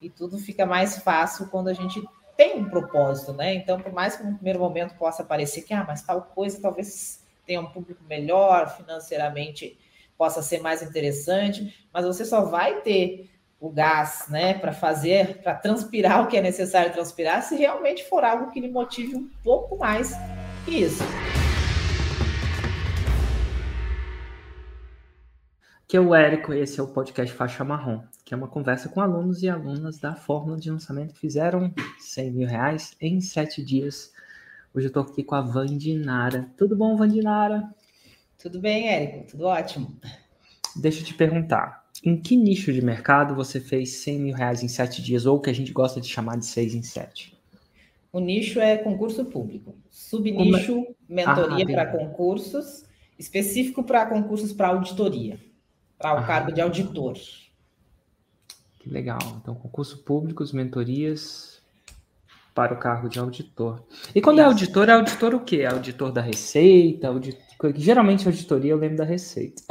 E tudo fica mais fácil quando a gente tem um propósito, né? Então, por mais que no primeiro momento possa parecer que, ah, mas tal coisa talvez tenha um público melhor, financeiramente possa ser mais interessante, mas você só vai ter o gás, né, para fazer, para transpirar o que é necessário transpirar, se realmente for algo que lhe motive um pouco mais que isso. Que é o Érico e esse é o podcast Faixa Marrom, que é uma conversa com alunos e alunas da fórmula de lançamento que fizeram 100 mil reais em sete dias. Hoje eu estou aqui com a Vandinara. Tudo bom, Vandinara? Tudo bem, Érico, tudo ótimo. Deixa eu te perguntar, em que nicho de mercado você fez 100 mil reais em sete dias, ou o que a gente gosta de chamar de seis em sete? O nicho é concurso público. Subnicho, é? mentoria ah, para concursos, específico para concursos para auditoria para o ah, cargo de auditor. Que legal. Então, concurso públicos, mentorias para o cargo de auditor. E quando é Isso. é auditor, é auditor o quê? É auditor da Receita? Auditor... Geralmente, auditoria eu lembro da Receita.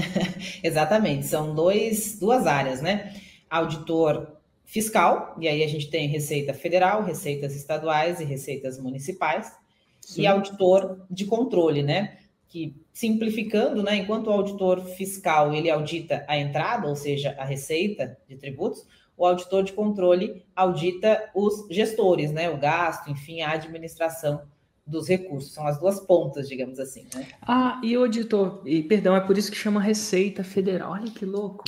Exatamente. São dois, duas áreas, né? Auditor fiscal, e aí a gente tem Receita Federal, Receitas Estaduais e Receitas Municipais. Sim. E auditor de controle, né? que simplificando, né, enquanto o auditor fiscal ele audita a entrada, ou seja, a receita de tributos, o auditor de controle audita os gestores, né, o gasto, enfim, a administração dos recursos. São as duas pontas, digamos assim. Né? Ah, e o auditor, e perdão, é por isso que chama Receita Federal. Olha que louco.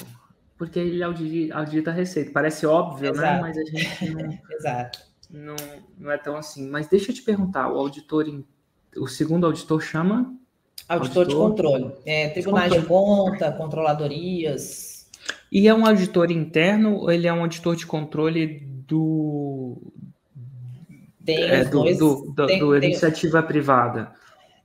Porque ele audita, audita a receita. Parece óbvio, né? Exato. né? Mas a gente não, Exato. Não, não é tão assim. Mas deixa eu te perguntar, o auditor, o segundo auditor chama Auditor, auditor de controle. É, tribunais de, de conta, controladorias. E é um auditor interno ou ele é um auditor de controle do. Tem é, do, dois, do, do, tem, do iniciativa tem... privada?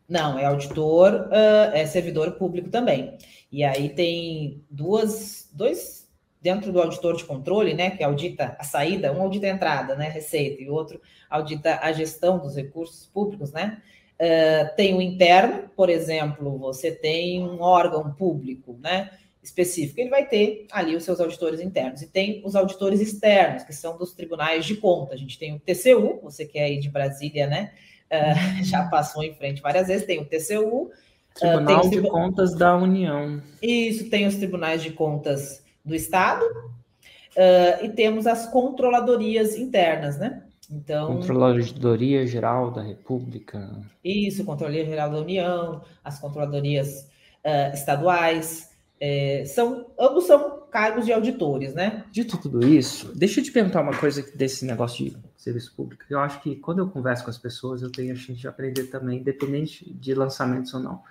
Não, é auditor, uh, é servidor público também. E aí tem duas, dois dentro do auditor de controle, né, que audita a saída, um audita a entrada, né, receita, e o outro audita a gestão dos recursos públicos, né, Uh, tem o interno, por exemplo, você tem um órgão público, né, específico, ele vai ter ali os seus auditores internos. E tem os auditores externos, que são dos tribunais de conta. A gente tem o TCU, você que é aí de Brasília, né, uh, já passou em frente várias vezes, tem o TCU. Ah, Tribunal uh, de Contas da União. Isso, tem os tribunais de contas do Estado, e temos as controladorias internas, né? Então, Controladoria Geral da República. Isso, Controladoria Geral da União, as controladorias uh, estaduais, é, são ambos são cargos de auditores, né? Dito tudo isso, deixa eu te perguntar uma coisa desse negócio de serviço público. Eu acho que quando eu converso com as pessoas, eu tenho a chance de aprender também, independente de lançamentos ou não.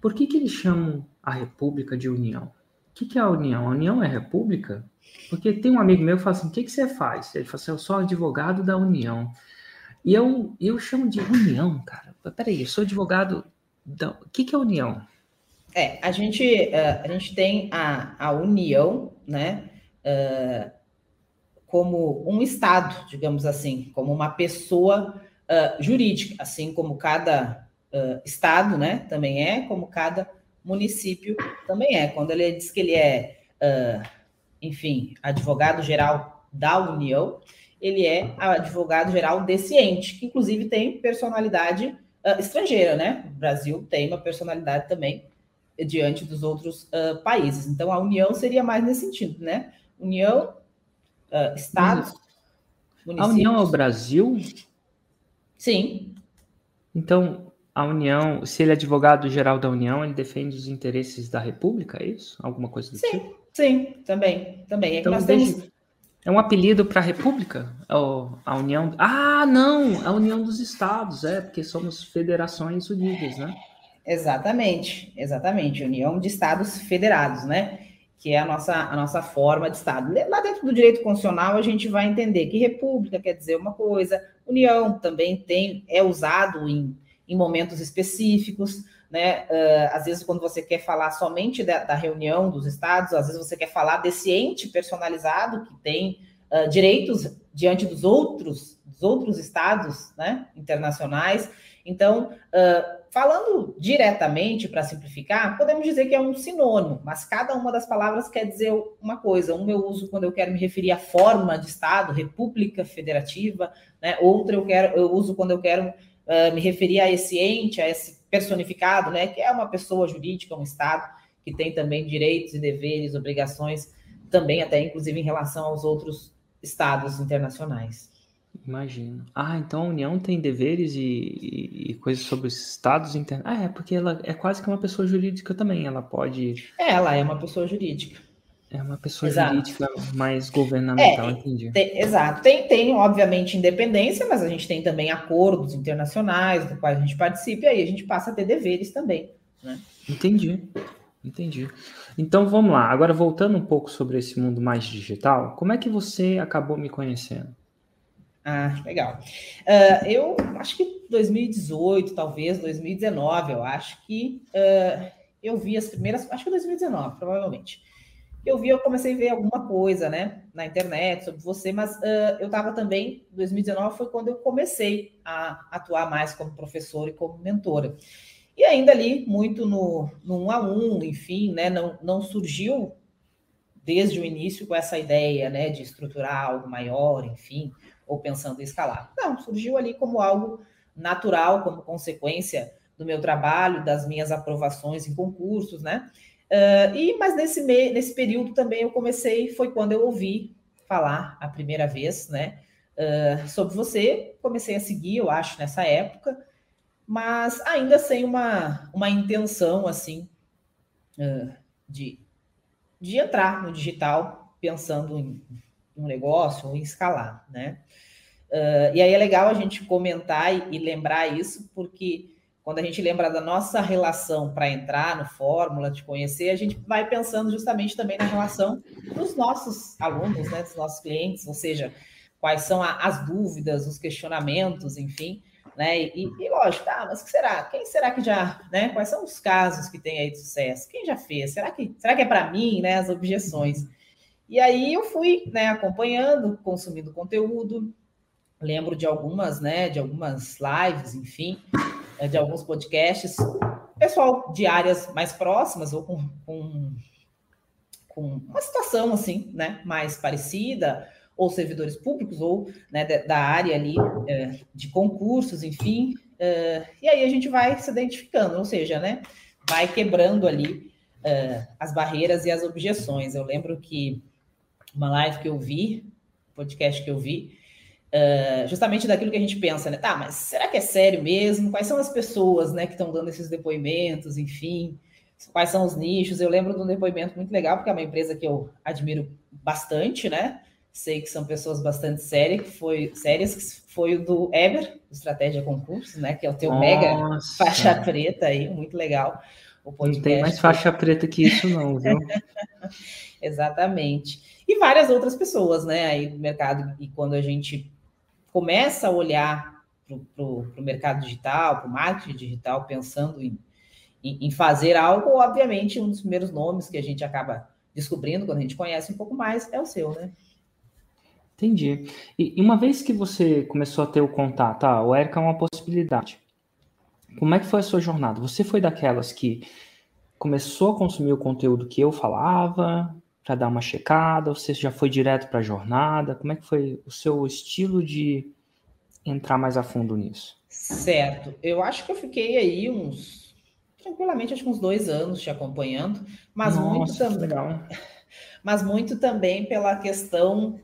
Por que, que eles chamam a República de União? O que, que é a União? A União é a República? Porque tem um amigo meu que fala assim: o que, que você faz? Ele fala assim: eu sou advogado da União. E eu, eu chamo de União, cara. Peraí, eu sou advogado da. O que, que é União? É, a gente, uh, a gente tem a, a União, né? Uh, como um Estado, digamos assim, como uma pessoa uh, jurídica, assim como cada Estado, né? Também é, como cada município também é. Quando ele diz que ele é enfim, advogado-geral da União, ele é advogado-geral desse ente, que inclusive tem personalidade uh, estrangeira, né? O Brasil tem uma personalidade também diante dos outros uh, países. Então, a União seria mais nesse sentido, né? União, uh, Estados, A União é o Brasil? Sim. Então, a União, se ele é advogado-geral da União, ele defende os interesses da República, é isso? Alguma coisa do Sim. tipo? Sim, também, também. É então, nós temos... É um apelido para a República? a União. Ah, não! A União dos Estados, é, porque somos federações unidas, né? Exatamente, exatamente. União de Estados Federados, né? Que é a nossa, a nossa forma de Estado. Lá dentro do direito constitucional, a gente vai entender que República quer dizer uma coisa, União também tem, é usado em, em momentos específicos né? Uh, às vezes, quando você quer falar somente da, da, reunião dos estados, às vezes você quer falar desse ente personalizado que tem uh, direitos diante dos outros, dos outros estados, né? Internacionais. Então, uh, falando diretamente, para simplificar, podemos dizer que é um sinônimo, mas cada uma das palavras quer dizer uma coisa. Um eu uso quando eu quero me referir à forma de Estado, República Federativa, né? outra eu, quero, eu uso quando eu quero uh, me referir a esse ente, a esse personificado, né? que é uma pessoa jurídica, um Estado, que tem também direitos e deveres, obrigações, também até inclusive em relação aos outros estados internacionais. Imagino. Ah, então a União tem deveres e, e, e coisas sobre os estados internos. Ah, é, porque ela é quase que uma pessoa jurídica também. Ela pode. É, ela é uma pessoa jurídica. É uma pessoa exato. jurídica mais governamental, é, entendi. Tem, exato. Tem, tem, obviamente, independência, mas a gente tem também acordos internacionais do qual a gente participa, e aí a gente passa a ter deveres também. Né? Entendi. Entendi. Então vamos lá. Agora voltando um pouco sobre esse mundo mais digital, como é que você acabou me conhecendo? Ah, legal. Uh, eu acho que 2018, talvez 2019, eu acho que uh, eu vi as primeiras, acho que 2019, provavelmente. Eu vi, eu comecei a ver alguma coisa, né, na internet sobre você, mas uh, eu estava também, 2019 foi quando eu comecei a atuar mais como professor e como mentora. E ainda ali, muito no, no um a um, enfim, né, não, não surgiu desde o início com essa ideia, né, de estruturar algo maior, enfim, ou pensando em escalar. Não, surgiu ali como algo natural, como consequência do meu trabalho, das minhas aprovações em concursos, né? Uh, e mas nesse me, nesse período também eu comecei, foi quando eu ouvi falar a primeira vez, né? Uh, sobre você, comecei a seguir, eu acho, nessa época, mas ainda sem uma, uma intenção assim uh, de, de entrar no digital pensando em um negócio ou em escalar, né? E aí é legal a gente comentar e, e, lembrar isso, porque quando a gente lembra da nossa relação para entrar no Fórmula, de conhecer, a gente vai pensando justamente também na relação dos nossos alunos, né, dos nossos clientes, ou seja, quais são a, as dúvidas, os questionamentos, enfim, né? E, e lógico, tá, mas que será? Quem será que já, né? Quais são os casos que tem aí de sucesso? Quem já fez? Será que, será que é para mim, né? As objeções. E aí eu fui, né, acompanhando, consumindo conteúdo. Lembro de algumas, né, de algumas lives, enfim, eh, de alguns podcasts, pessoal de áreas mais próximas ou com, com, com uma situação assim, né, mais parecida, ou servidores públicos, ou né, da área ali é, de concursos, enfim. É, e aí a gente vai se identificando, ou seja, né, vai quebrando ali é, as barreiras e as objeções. Eu lembro que uma live que eu vi, podcast que eu vi, uh, justamente daquilo que a gente pensa, né? Tá, mas será que é sério mesmo? Quais são as pessoas, né, que estão dando esses depoimentos, enfim? Quais são os nichos? Eu lembro de um depoimento muito legal, porque é uma empresa que eu admiro bastante, né? Sei que são pessoas bastante sérias, que foi, sérias, que foi o do Eber, Estratégia Concursos, né? Que é o teu Nossa. mega faixa preta aí, muito legal. O Não tem mais faixa preta que isso, não, viu? Exatamente e várias outras pessoas, né, aí do mercado. E quando a gente começa a olhar para o mercado digital, para o marketing digital, pensando em, em, em, fazer algo, obviamente, um dos primeiros nomes que a gente acaba descobrindo quando a gente conhece um pouco mais é o seu, né? Entendi. E, e uma vez que você começou a ter o contato, ah, o ERCA é uma possibilidade. Como é que foi a sua jornada? Você foi daquelas que começou a consumir o conteúdo que eu falava, para dar uma checada? Ou você já foi direto para a jornada? Como é que foi o seu estilo de entrar mais a fundo nisso? Certo. Eu acho que eu fiquei aí uns tranquilamente, acho que uns dois anos te acompanhando, mas Nossa, muito também. Legal. Mas muito também pela questão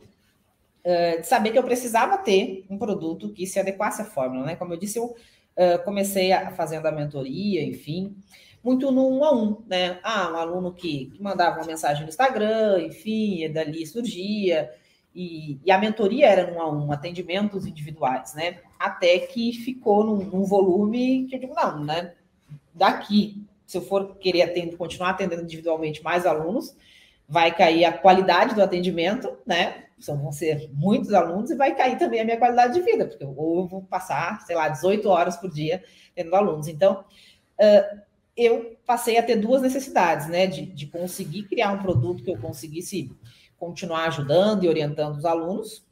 uh, de saber que eu precisava ter um produto que se adequasse à fórmula, né? Como eu disse, eu uh, comecei a, fazendo a mentoria, enfim, muito no um a um, né? Ah, um aluno que, que mandava uma mensagem no Instagram, enfim, dali surgia, e, e, a mentoria era no um a um, atendimentos individuais, né? Até que ficou num, num, volume que eu digo, não, né? Daqui, se eu for querer atender, continuar atendendo individualmente mais alunos, vai cair a qualidade do atendimento, né? São, vão ser muitos alunos e vai cair também a minha qualidade de vida, porque eu, ou eu vou passar, sei lá, 18 horas por dia tendo alunos. Então, uh, eu passei a ter duas necessidades, né? De, de conseguir criar um produto que eu conseguisse continuar ajudando e orientando os alunos,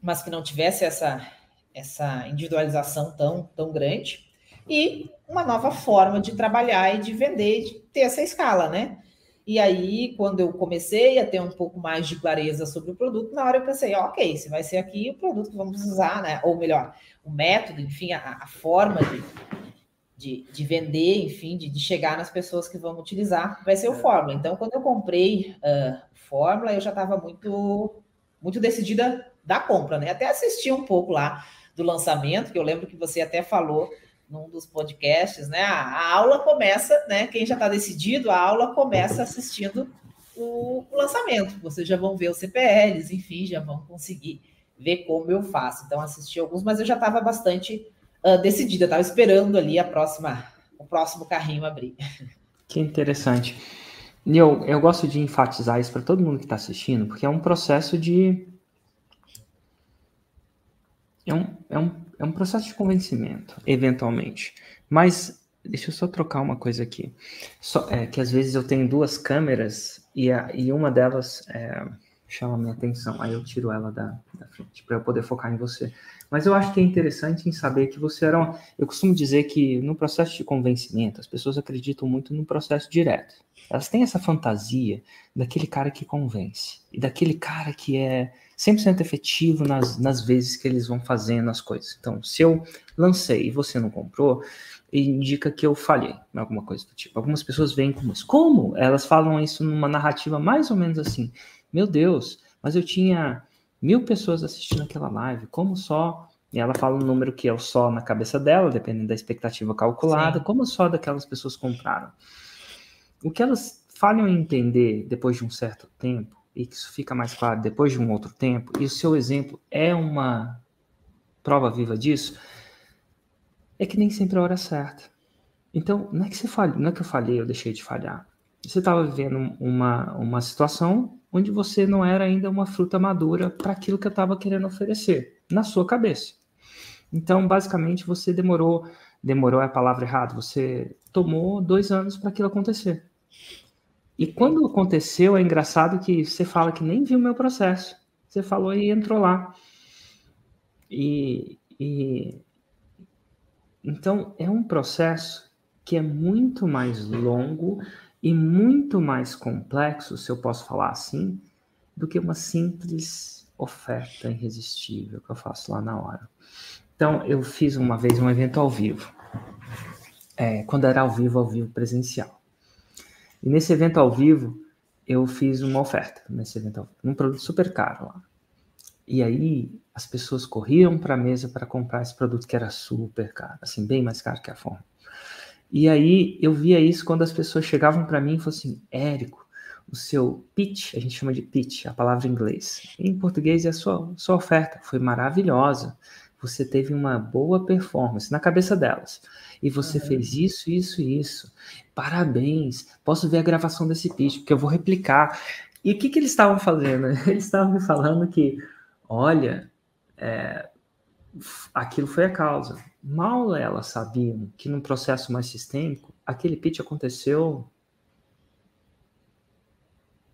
mas que não tivesse essa, essa individualização tão, tão grande. e uma nova forma de trabalhar e de vender, de ter essa escala, né? E aí, quando eu comecei a ter um pouco mais de clareza sobre o produto, na hora eu pensei, ok, se vai ser aqui o produto que vamos usar, né? Ou melhor, o método, enfim, a, a forma de, de, de, vender, enfim, de, de, chegar nas pessoas que vão utilizar, vai ser o é. Fórmula. Então, quando eu comprei uh, Fórmula, eu já estava muito, muito decidida da compra, né? Até assisti um pouco lá do lançamento, que eu lembro que você até falou num dos podcasts, né? A, a aula começa, né? Quem já está decidido, a aula começa assistindo o, o, lançamento. Vocês já vão ver os CPLs, enfim, já vão conseguir ver como eu faço. Então, assisti alguns, mas eu já estava bastante uh, decidida, estava esperando ali a próxima, o próximo carrinho abrir. Que interessante. Eu, eu gosto de enfatizar isso para todo mundo que está assistindo, porque é um processo de. É um, é um é um processo de convencimento, eventualmente. Mas deixa eu só trocar uma coisa aqui. Só, é, que às vezes eu tenho duas câmeras e, a, e uma delas é, chama minha atenção. Aí eu tiro ela da, da frente para eu poder focar em você. Mas eu acho que é interessante em saber que você era. Uma, eu costumo dizer que no processo de convencimento as pessoas acreditam muito no processo direto. Elas têm essa fantasia daquele cara que convence e daquele cara que é 100% efetivo nas, nas vezes que eles vão fazendo as coisas. Então, se eu lancei e você não comprou, indica que eu falhei, alguma coisa do tipo. Algumas pessoas vêm com isso. Como? Elas falam isso numa narrativa mais ou menos assim. Meu Deus, mas eu tinha mil pessoas assistindo aquela live, como só... E ela fala um número que é o só na cabeça dela, dependendo da expectativa calculada, Sim. como só daquelas pessoas compraram. O que elas falham em entender depois de um certo tempo e que isso fica mais claro depois de um outro tempo, e o seu exemplo é uma prova viva disso, é que nem sempre é a hora certa. Então, não é que você falha, não é que eu falhei, eu deixei de falhar. Você estava vivendo uma, uma situação onde você não era ainda uma fruta madura para aquilo que eu estava querendo oferecer, na sua cabeça. Então, basicamente, você demorou, demorou é a palavra errada, você tomou dois anos para aquilo acontecer. E quando aconteceu, é engraçado que você fala que nem viu o meu processo. Você falou e entrou lá. E, e então é um processo que é muito mais longo e muito mais complexo, se eu posso falar assim, do que uma simples oferta irresistível que eu faço lá na hora. Então, eu fiz uma vez um evento ao vivo, é, quando era ao vivo, ao vivo presencial. E nesse evento ao vivo, eu fiz uma oferta nesse evento ao vivo, um produto super caro lá. E aí as pessoas corriam para a mesa para comprar esse produto que era super caro, assim, bem mais caro que a fome. E aí eu via isso quando as pessoas chegavam para mim e falavam assim: Érico, o seu pitch, a gente chama de pitch, a palavra em inglês. Em português é a sua, sua oferta, foi maravilhosa. Você teve uma boa performance na cabeça delas e você uhum. fez isso, isso e isso. Parabéns. Posso ver a gravação desse pitch, porque eu vou replicar. E o que, que eles estavam fazendo? Eles estavam me falando que, olha, é, aquilo foi a causa. Mal elas sabiam que num processo mais sistêmico, aquele pitch aconteceu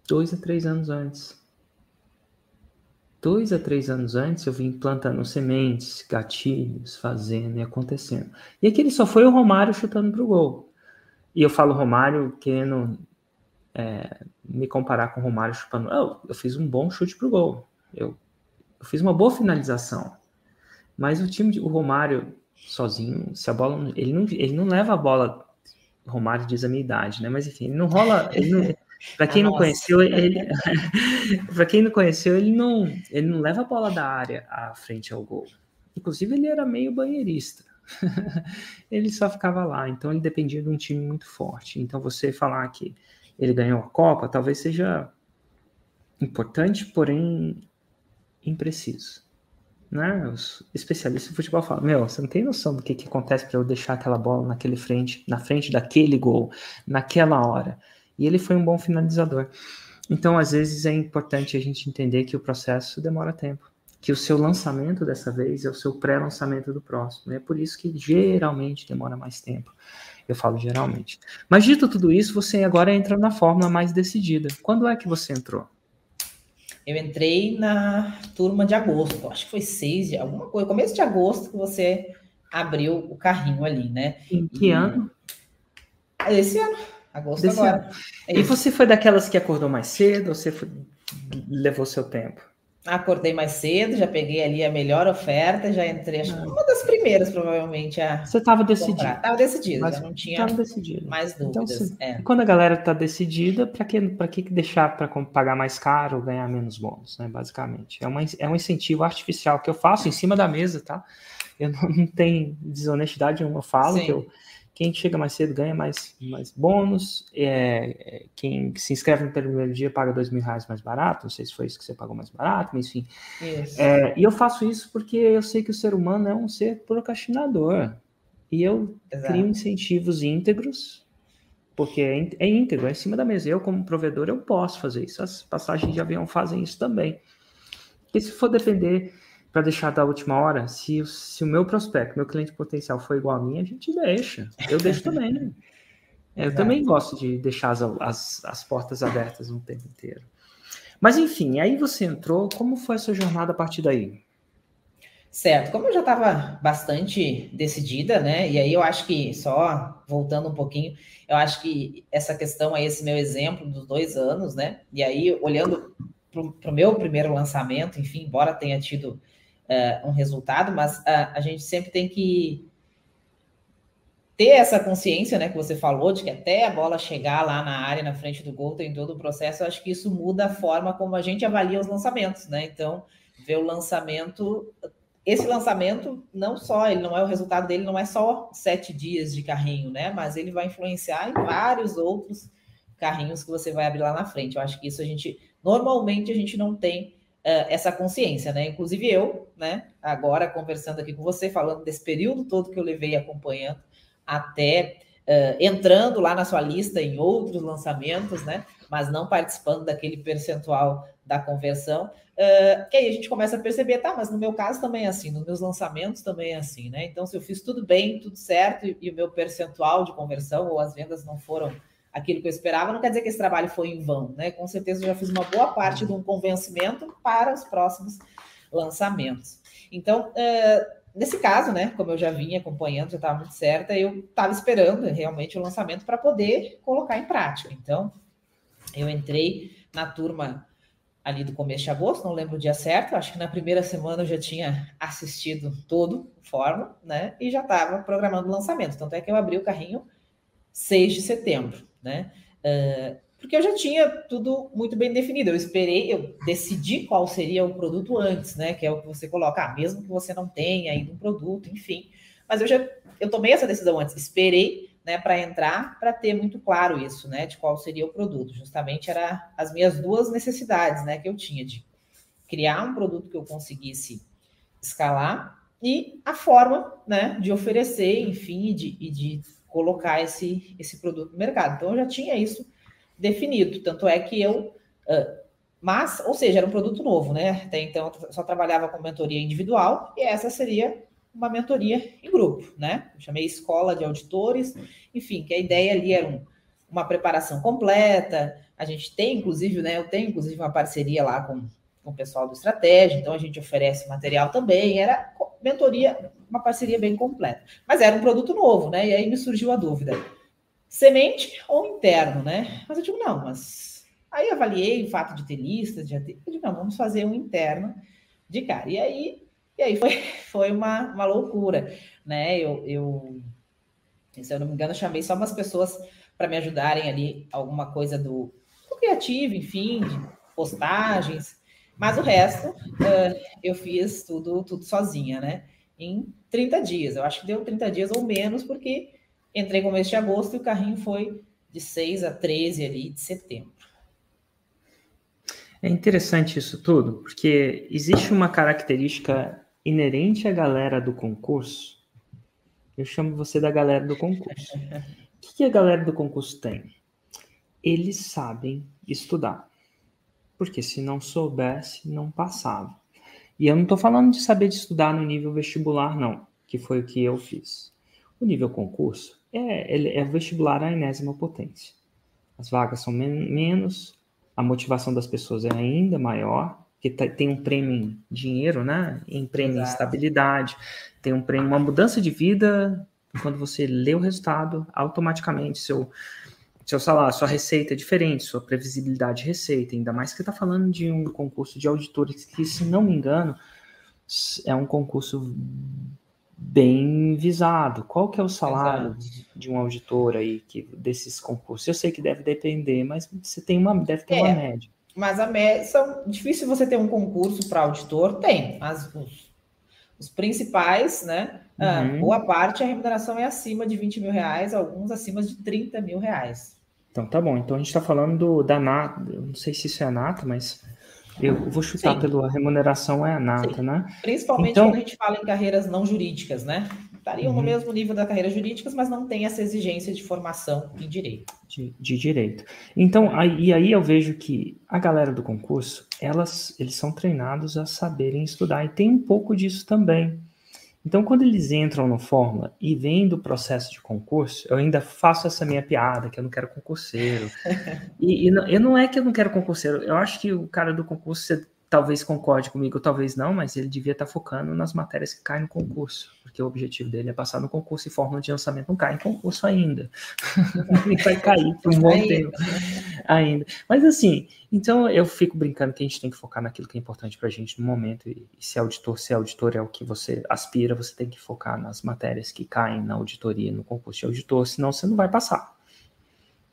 dois a três anos antes dois a três anos antes eu vim plantando sementes, gatilhos, fazendo e acontecendo. E aquele só foi o Romário chutando pro gol. E eu falo Romário querendo é, me comparar com o Romário chutando. Eu fiz um bom chute pro gol. Eu, eu fiz uma boa finalização. Mas o time, de, o Romário sozinho, se a bola, ele não, ele não leva a bola. Romário diz a minha idade, né? Mas enfim, ele não rola, ele não, para quem não conheceu, ele para quem não conheceu, ele não, ele não leva a bola da área à frente ao gol. Inclusive ele era meio banheirista. ele só ficava lá, então ele dependia de um time muito forte. Então você falar que ele ganhou a Copa, talvez seja importante, porém impreciso. Né? Os especialistas de futebol falam: Meu, você não tem noção do que, que acontece para eu deixar aquela bola naquele frente, na frente daquele gol, naquela hora. E ele foi um bom finalizador. Então, às vezes, é importante a gente entender que o processo demora tempo. Que o seu lançamento dessa vez é o seu pré-lançamento do próximo. É por isso que geralmente demora mais tempo. Eu falo geralmente. Mas dito tudo isso, você agora entra na fórmula mais decidida. Quando é que você entrou? Eu entrei na turma de agosto, acho que foi 6 de alguma coisa, começo de agosto que você abriu o carrinho ali, né? Em que e... ano? Esse ano, agosto Desse agora. Ano. É e você foi daquelas que acordou mais cedo ou você foi... levou seu tempo? Acordei mais cedo, já peguei ali a melhor oferta, já entrei, acho que ah. uma das primeiras, provavelmente, a. Você estava decidido. Estava decidido, mas não tinha decidido. mais então, dúvidas. Então, é. Quando a galera está decidida, para que, que deixar para pagar mais caro ou ganhar menos bônus, né? Basicamente. É, uma, é um incentivo artificial que eu faço em cima da mesa, tá? Eu não, não tenho desonestidade nenhuma, eu falo Sim. que eu quem chega mais cedo ganha mais, mais bônus. É, é, quem se inscreve no primeiro dia paga dois mil reais mais barato. Não sei se foi isso que você pagou mais barato, mas enfim. É, e eu faço isso porque eu sei que o ser humano é um ser procrastinador. E eu Exato. crio incentivos íntegros, porque é, é íntegro, é em cima da mesa. Eu, como provedor, eu posso fazer isso. As passagens de avião fazem isso também. E se for depender para deixar da última hora, se, se o meu prospecto, meu cliente potencial for igual a mim, a gente deixa. Eu deixo também. Né? Eu também gosto de deixar as, as, as portas abertas um tempo inteiro. Mas enfim, aí você entrou, como foi a sua jornada a partir daí? Certo, como eu já estava bastante decidida, né? E aí eu acho que, só voltando um pouquinho, eu acho que essa questão aí, esse meu exemplo dos dois anos, né? E aí, olhando para o meu primeiro lançamento, enfim, embora tenha tido uh, um resultado, mas uh, a gente sempre tem que ter essa consciência, né, que você falou, de que até a bola chegar lá na área, na frente do gol, tem todo o processo, eu acho que isso muda a forma como a gente avalia os lançamentos, né? Então, ver o lançamento, esse lançamento, não só, ele não é o resultado dele, não é só sete dias de carrinho, né? Mas ele vai influenciar em vários outros carrinhos que você vai abrir lá na frente. Eu acho que isso a gente, normalmente, a gente não tem essa consciência, né? Inclusive eu, né? Agora conversando aqui com você, falando desse período todo que eu levei acompanhando, até uh, entrando lá na sua lista em outros lançamentos, né? Mas não participando daquele percentual da conversão, uh, que aí a gente começa a perceber, tá, mas no meu caso também é assim, nos meus lançamentos também é assim, né? Então, se eu fiz tudo bem, tudo certo, e, e o meu percentual de conversão ou as vendas não foram aquilo que eu esperava, não quer dizer que esse trabalho foi em vão, né? Com certeza eu já fiz uma boa parte de um convencimento para os próximos lançamentos. Então, uh, nesse caso, né, como eu já vinha acompanhando, já estava muito certa, eu estava esperando realmente o lançamento para poder colocar em prática. Então, eu entrei na turma ali do começo de agosto, não lembro o dia certo, acho que na primeira semana eu já tinha assistido todo o fórum, né, e já estava programando o lançamento. Tanto é que eu abri o carrinho 6 de setembro né? Uh, porque eu já tinha tudo muito bem definido. Eu esperei, eu decidi qual seria o produto antes, né? Que é o que você coloca, ah, mesmo que você não tenha ainda um produto, enfim. Mas eu já eu tomei essa decisão antes, esperei, né, para entrar, para ter muito claro isso, né, de qual seria o produto. Justamente era as minhas duas necessidades, né, que eu tinha de criar um produto que eu conseguisse escalar e a forma, né, de oferecer, enfim, de, e de colocar esse, esse produto no mercado. Então, eu já tinha isso definido. Tanto é que eu. Uh, mas, ou seja, era um produto novo, né? Até então, eu só trabalhava com mentoria individual e essa seria uma mentoria em grupo, né? Eu chamei escola de auditores, enfim, que a ideia ali era um, uma preparação completa. A gente tem, inclusive, né? Eu tenho, inclusive, uma parceria lá com, com o pessoal do Estratégia, então a gente oferece material também. Era mentoria, uma parceria bem completa. Mas era um produto novo, né? E aí me surgiu a dúvida: semente ou interno, né? Mas eu digo, não, mas. Aí avaliei o fato de ter listas, de ter. Eu digo, não, vamos fazer um interno de cara. E aí, e aí foi, foi uma, uma loucura, né? Eu, eu, se eu não me engano, chamei só umas pessoas para me ajudarem ali, alguma coisa do, do criativo, enfim, de postagens. Mas o resto uh, eu fiz tudo, tudo sozinha, né? Em 30 dias. Eu acho que deu 30 dias ou menos, porque entrei com mês de agosto e o carrinho foi de 6 a 13 ali de setembro. É interessante isso tudo, porque existe uma característica inerente à galera do concurso. Eu chamo você da galera do concurso. o que a galera do concurso tem? Eles sabem estudar porque se não soubesse, não passava. E eu não estou falando de saber de estudar no nível vestibular, não, que foi o que eu fiz. O nível concurso é, é vestibular a enésima potência. As vagas são men menos, a motivação das pessoas é ainda maior, porque tem um prêmio em dinheiro, né? Em prêmio Exato. em estabilidade. tem um prêmio, uma mudança de vida, quando você lê o resultado, automaticamente seu, seu salário, sua receita é diferente, sua previsibilidade de receita, ainda mais que está falando de um concurso de auditores que, se não me engano, é um concurso bem visado. Qual que é o salário Exato. de um auditor aí que, desses concursos? Eu sei que deve depender, mas você tem uma, deve ter é, uma média. Mas a média, são difícil você ter um concurso para auditor, tem, mas os, os principais, né? Ah, uhum. boa parte a remuneração é acima de 20 mil reais, alguns acima de 30 mil reais. Então tá bom. Então a gente está falando do, da nata, eu não sei se isso é a nata, mas eu vou chutar Sim. pela remuneração é a nata, Sim. né? Principalmente então... quando a gente fala em carreiras não jurídicas, né? Estariam uhum. no mesmo nível da carreira jurídicas, mas não tem essa exigência de formação em direito. De, de direito. Então, aí, e aí eu vejo que a galera do concurso, elas, eles são treinados a saberem estudar, e tem um pouco disso também. Então, quando eles entram no Fórmula e vêm do processo de concurso, eu ainda faço essa minha piada, que eu não quero concurseiro. e, e não, eu não é que eu não quero concurseiro, eu acho que o cara do concurso, você talvez concorde comigo, talvez não, mas ele devia estar focando nas matérias que caem no concurso, porque o objetivo dele é passar no concurso e fórmula de lançamento não cai em concurso ainda. vai cair por um bom tempo ainda. Mas assim, então eu fico brincando que a gente tem que focar naquilo que é importante para a gente no momento, e, e se auditor, se auditor é o que você aspira, você tem que focar nas matérias que caem na auditoria, no concurso de auditor, senão você não vai passar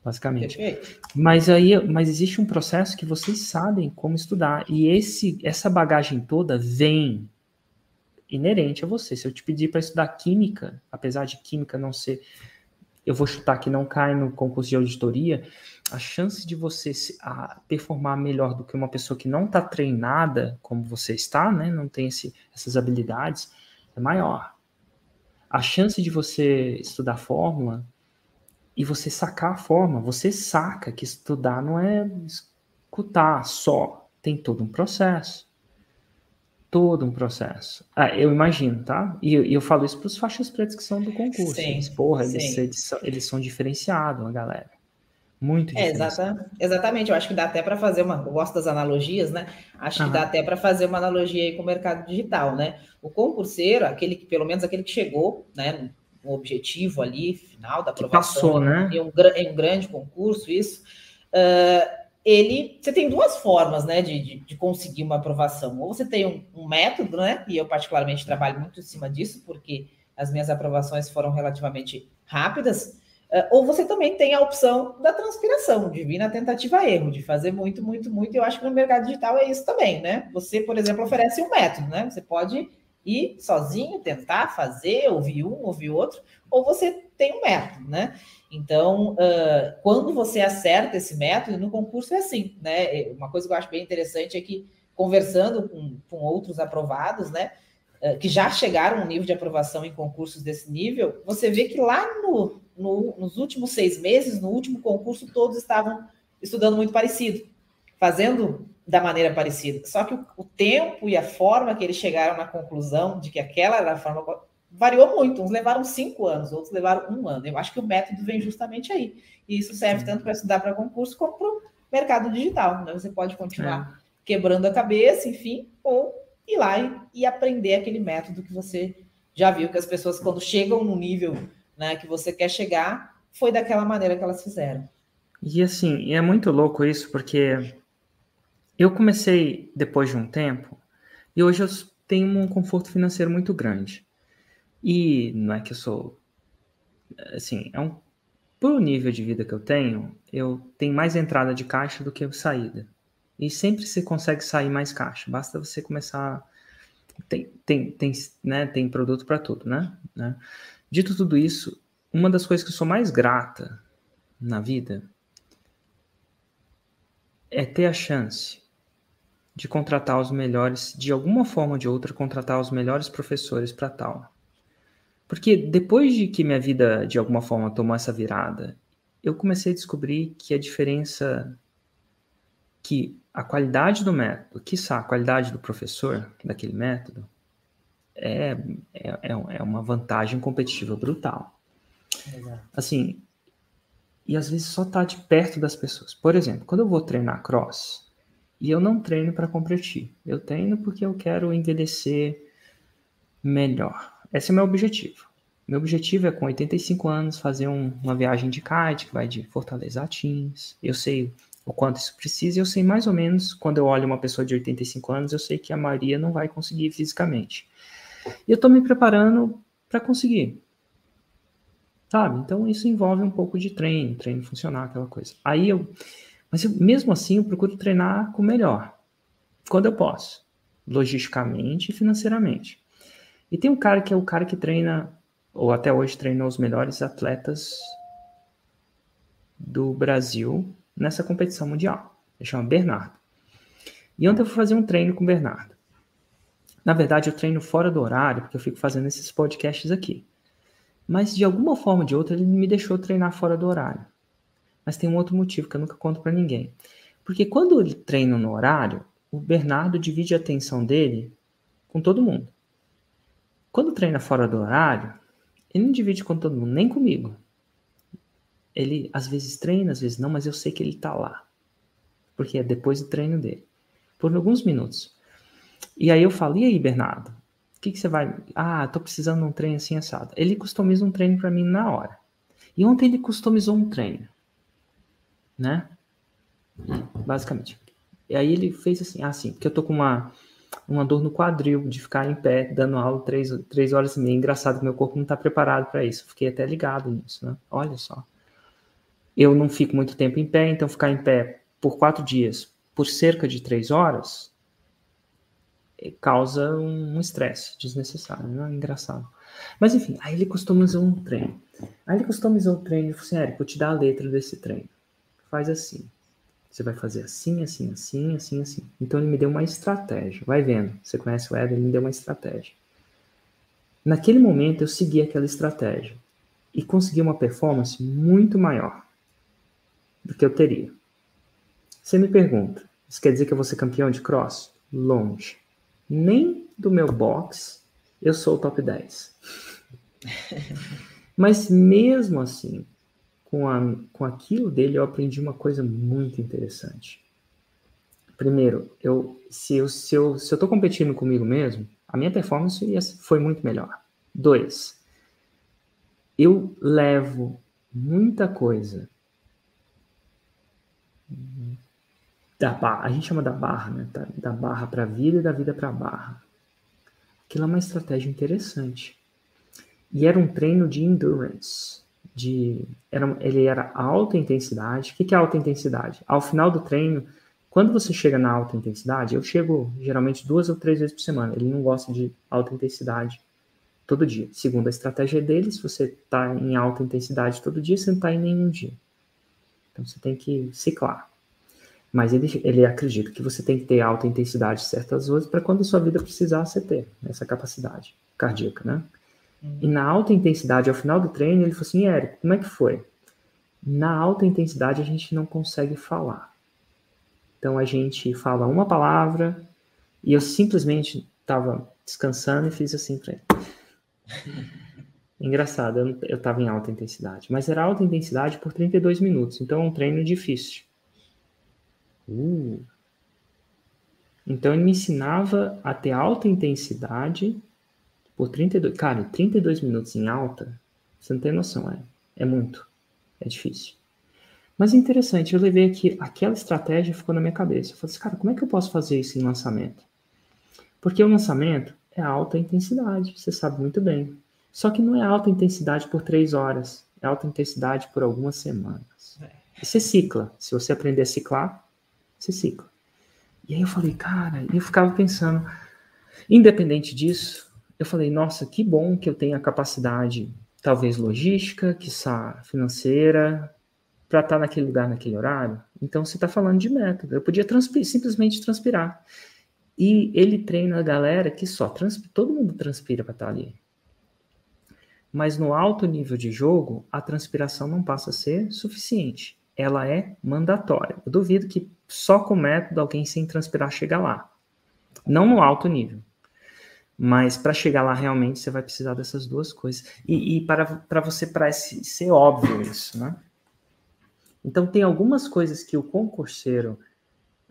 basicamente. Perfeito. Mas aí, mas existe um processo que vocês sabem como estudar e esse essa bagagem toda vem inerente a você. Se eu te pedir para estudar química, apesar de química não ser, eu vou chutar que não cai no concurso de auditoria, a chance de você se, a, performar melhor do que uma pessoa que não está treinada como você está, né, não tem esse, essas habilidades, é maior. A chance de você estudar fórmula e você sacar a forma, você saca que estudar não é escutar só, tem todo um processo. Todo um processo. Ah, eu imagino, tá? E eu, eu falo isso para os faixas pretas que são do concurso. Sim, eles, porra, eles, eles, são, eles são diferenciados, a galera. Muito é, exata, exatamente. Eu acho que dá até para fazer uma. Eu gosto das analogias, né? Acho que dá até para fazer uma analogia aí com o mercado digital, né? O concurseiro, aquele que, pelo menos aquele que chegou, né? um objetivo ali, final da aprovação passou, né? em, um, em um grande concurso, isso. Uh, ele, você tem duas formas, né, de, de, de, conseguir uma aprovação. Ou você tem um, um, método, né, e eu particularmente trabalho muito em cima disso, porque as minhas aprovações foram relativamente rápidas, uh, ou você também tem a opção da transpiração, de vir na tentativa-erro, de fazer muito, muito, muito. Eu acho que no mercado digital é isso também, né? Você, por exemplo, oferece um método, né? Você pode ir sozinho, tentar fazer, ouvir um, ouvir outro, ou você tem um método, né? Então, uh, quando você acerta esse método, no concurso é assim, né? Uma coisa que eu acho bem interessante é que, conversando com, com outros aprovados, né? Uh, que já chegaram a um nível de aprovação em concursos desse nível, você vê que lá no, no, nos últimos seis meses, no último concurso, todos estavam estudando muito parecido, fazendo da maneira parecida. Só que o, o, tempo e a forma que eles chegaram na conclusão de que aquela era a forma variou muito. Uns levaram cinco anos, outros levaram um ano. Eu acho que o método vem justamente aí. E isso serve tanto para estudar para concurso como para o mercado digital. Né? Você pode continuar é. quebrando a cabeça, enfim, ou ir lá e, e, aprender aquele método que você já viu que as pessoas, quando chegam no nível né, que você quer chegar, foi daquela maneira que elas fizeram. E assim, é muito louco isso, porque eu comecei depois de um tempo e hoje eu tenho um conforto financeiro muito grande. E não é que eu sou assim, é um pro nível de vida que eu tenho, eu tenho mais entrada de caixa do que saída. E sempre você consegue sair mais caixa. Basta você começar tem tem tem, né, tem produto para tudo, né? né? Dito tudo isso, uma das coisas que eu sou mais grata na vida é ter a chance de contratar os melhores, de alguma forma ou de outra, contratar os melhores professores para tal. Porque depois de que minha vida, de alguma forma, tomou essa virada, eu comecei a descobrir que a diferença, que a qualidade do método, que a qualidade do professor daquele método, é, é, é, é uma vantagem competitiva brutal. Exato. Assim, e às vezes só tá de perto das pessoas. Por exemplo, quando eu vou treinar cross, e eu não treino para competir. Eu treino porque eu quero envelhecer melhor. Esse é o meu objetivo. Meu objetivo é, com 85 anos, fazer um, uma viagem de kite que vai de Fortaleza a Teams. Eu sei o quanto isso precisa e eu sei mais ou menos, quando eu olho uma pessoa de 85 anos, eu sei que a maioria não vai conseguir fisicamente. E eu estou me preparando para conseguir. Sabe? Então isso envolve um pouco de treino, treino funcionar, aquela coisa. Aí eu. Mas eu, mesmo assim, eu procuro treinar com o melhor. Quando eu posso. Logisticamente e financeiramente. E tem um cara que é o cara que treina, ou até hoje treinou os melhores atletas do Brasil nessa competição mundial. Ele chama Bernardo. E ontem eu fui fazer um treino com o Bernardo. Na verdade, eu treino fora do horário, porque eu fico fazendo esses podcasts aqui. Mas de alguma forma ou de outra, ele me deixou treinar fora do horário. Mas tem um outro motivo que eu nunca conto para ninguém. Porque quando ele treina no horário, o Bernardo divide a atenção dele com todo mundo. Quando treina fora do horário, ele não divide com todo mundo, nem comigo. Ele às vezes treina, às vezes não, mas eu sei que ele tá lá. Porque é depois do treino dele. Por alguns minutos. E aí eu falo, e aí, Bernardo? O que, que você vai. Ah, tô precisando de um treino assim assado. Ele customiza um treino para mim na hora. E ontem ele customizou um treino. Né? Basicamente. E aí ele fez assim, ah, sim, porque eu tô com uma, uma dor no quadril de ficar em pé, dando aula três, três horas e meia. Engraçado que meu corpo não tá preparado para isso. Fiquei até ligado nisso, né? Olha só. Eu não fico muito tempo em pé, então ficar em pé por quatro dias, por cerca de três horas, eh, causa um estresse desnecessário, não é engraçado. Mas enfim, aí ele customizou um treino. Aí ele customizou o treino e falou assim: Érico, vou te dar a letra desse treino. Faz assim. Você vai fazer assim, assim, assim, assim, assim. Então ele me deu uma estratégia. Vai vendo. Você conhece o Éder, ele me deu uma estratégia. Naquele momento eu segui aquela estratégia e consegui uma performance muito maior do que eu teria. Você me pergunta, isso quer dizer que eu vou ser campeão de cross? Longe. Nem do meu box eu sou o top 10. Mas mesmo assim, com, a, com aquilo dele, eu aprendi uma coisa muito interessante. Primeiro, eu, se eu se eu se eu competindo comigo mesmo, a minha performance foi muito melhor. Dois, eu levo muita coisa da barra, a gente chama da barra, né? Da, da barra para a vida e da vida para a barra. Aquilo é uma estratégia interessante. E era um treino de endurance. De, era, ele era alta intensidade. O que, que é alta intensidade? Ao final do treino, quando você chega na alta intensidade, eu chego geralmente duas ou três vezes por semana. Ele não gosta de alta intensidade todo dia. Segundo a estratégia dele, se você está em alta intensidade todo dia, você não está em nenhum dia. Então você tem que ciclar. Mas ele, ele acredita que você tem que ter alta intensidade certas vezes para quando a sua vida precisar você ter essa capacidade cardíaca, né? E na alta intensidade, ao final do treino, ele falou assim, Érico, como é que foi? Na alta intensidade a gente não consegue falar. Então a gente fala uma palavra e eu simplesmente estava descansando e fiz assim para ele. Engraçado, eu estava em alta intensidade, mas era alta intensidade por 32 minutos, então é um treino difícil. Uh. Então ele me ensinava a ter alta intensidade por 32, cara, 32 minutos em alta, você não tem noção, é, é muito, é difícil. Mas é interessante, eu levei aqui, aquela estratégia ficou na minha cabeça. Eu falei assim, cara, como é que eu posso fazer isso em lançamento? Porque o lançamento é alta intensidade, você sabe muito bem. Só que não é alta intensidade por três horas, é alta intensidade por algumas semanas. É. E você cicla. Se você aprender a ciclar, você cicla. E aí eu falei, cara, e eu ficava pensando, independente disso, eu falei, nossa, que bom que eu tenho a capacidade, talvez logística, quiçá financeira, para estar tá naquele lugar, naquele horário. Então você está falando de método. Eu podia transpir, simplesmente transpirar. E ele treina a galera que só transpira, todo mundo transpira para estar tá ali. Mas no alto nível de jogo, a transpiração não passa a ser suficiente. Ela é mandatória. Eu duvido que só com método alguém sem transpirar chega lá. Não no alto nível. Mas para chegar lá realmente você vai precisar dessas duas coisas. E, e para, você parece ser óbvio isso, né? Então tem algumas coisas que o concurseiro,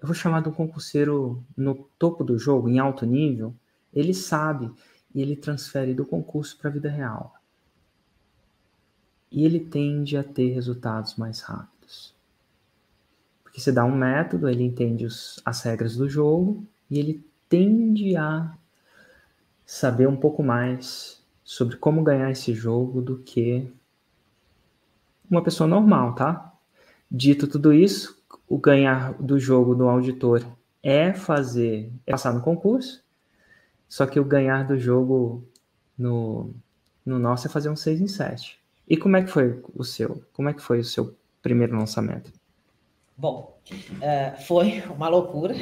eu vou chamar de um concurseiro no topo do jogo, em alto nível, ele sabe. e ele transfere do concurso para a vida real. E ele tende a ter resultados mais rápidos. Porque você dá um método, ele entende os, as regras do jogo e ele tende a saber um pouco mais sobre como ganhar esse jogo do que uma pessoa normal, tá? Dito tudo isso, o ganhar do jogo do auditor é fazer, é passar no concurso, só que o ganhar do jogo no, no nosso é fazer um 6 em 7. E como é que foi o seu? Como é que foi o seu primeiro lançamento? Bom, uh, foi uma loucura,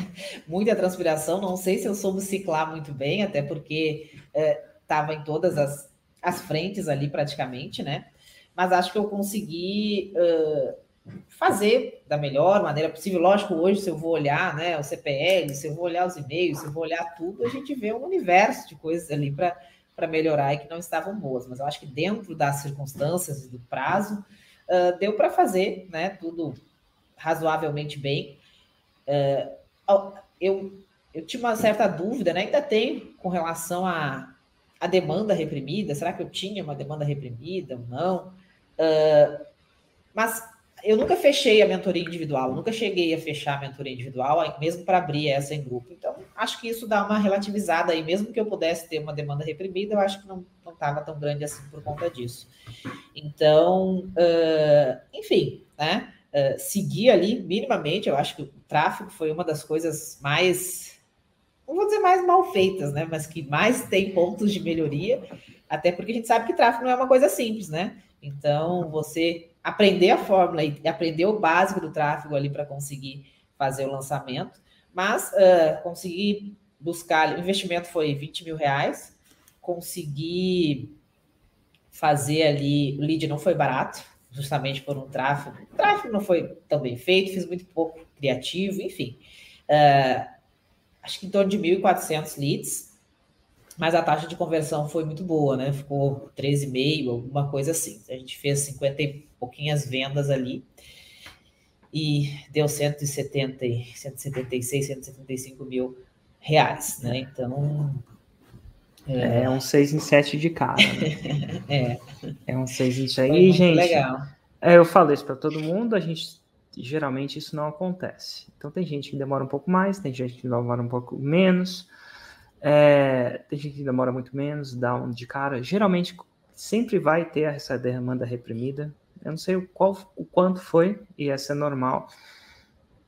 muita transpiração. Não sei se eu soube ciclar muito bem, até porque estava uh, em todas as, as frentes ali praticamente, né? Mas acho que eu consegui uh, fazer da melhor maneira possível. Lógico, hoje, se eu vou olhar né, o CPL, se eu vou olhar os e-mails, se eu vou olhar tudo, a gente vê um universo de coisas ali para para melhorar e que não estavam boas, mas eu acho que dentro das circunstâncias e do prazo, uh, deu para fazer né, tudo razoavelmente bem. Uh, eu, eu tinha uma certa dúvida, né, ainda tem com relação à, à demanda reprimida, será que eu tinha uma demanda reprimida ou não? Uh, mas eu nunca fechei a mentoria individual, nunca cheguei a fechar a mentoria individual, mesmo para abrir essa em grupo. Então, acho que isso dá uma relativizada aí, mesmo que eu pudesse ter uma demanda reprimida, eu acho que não estava tão grande assim por conta disso. Então, uh, enfim, né? Uh, seguir ali minimamente, eu acho que o tráfego foi uma das coisas mais, não vou dizer mais mal feitas, né? Mas que mais tem pontos de melhoria, até porque a gente sabe que tráfego não é uma coisa simples, né? Então, você aprender a fórmula e aprender o básico do tráfego ali para conseguir fazer o lançamento, mas uh, conseguir buscar, o investimento foi 20 mil reais, consegui fazer ali, o lead não foi barato, justamente por um tráfego, o tráfego não foi tão bem feito, fiz muito pouco criativo, enfim, uh, acho que em torno de 1.400 leads, mas a taxa de conversão foi muito boa, né? Ficou 13,5, alguma coisa assim. A gente fez 50 e pouquinhas vendas ali e deu 170, 176, 175 mil reais, né? Então. É, é um 6 em 7 de cara. Né? é. É um 6 em 7. E, gente, legal. É, eu falei isso para todo mundo, a gente geralmente isso não acontece. Então tem gente que demora um pouco mais, tem gente que demora um pouco menos. É, tem gente que demora muito menos, dá um de cara. Geralmente sempre vai ter essa demanda reprimida. Eu não sei o, qual, o quanto foi, e essa é normal.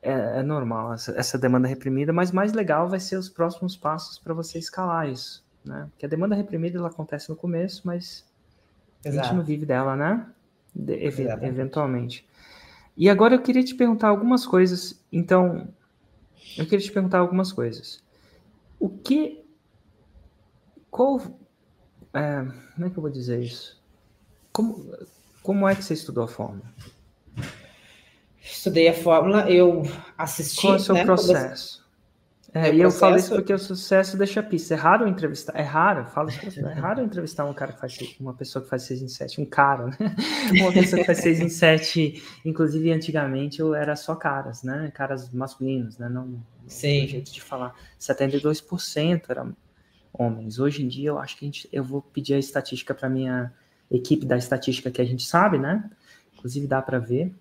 É, é normal essa, essa, demanda reprimida, mas mais legal vai ser os próximos passos para você escalar isso. Né? Porque a demanda reprimida ela acontece no começo, mas Exato. a gente não vive dela, né? De, eventualmente. E agora eu queria te perguntar algumas coisas. Então, eu queria te perguntar algumas coisas. O que qual. É, como é que eu vou dizer isso? Como, como é que você estudou a fórmula? Estudei a fórmula, eu assisti. Qual é o seu né, processo? É, e eu falo isso porque o sucesso deixa pista. É raro entrevistar, é raro, falo isso, é raro entrevistar um cara que faz uma pessoa que faz 6 em 7, um cara, né? Uma pessoa que faz 6 em 7, inclusive antigamente eu era só caras, né? Caras masculinos, né? Não, não Sim. jeito de falar. 72% era homens. Hoje em dia, eu acho que a gente, eu vou pedir a estatística para minha equipe da estatística que a gente sabe, né? Inclusive dá para ver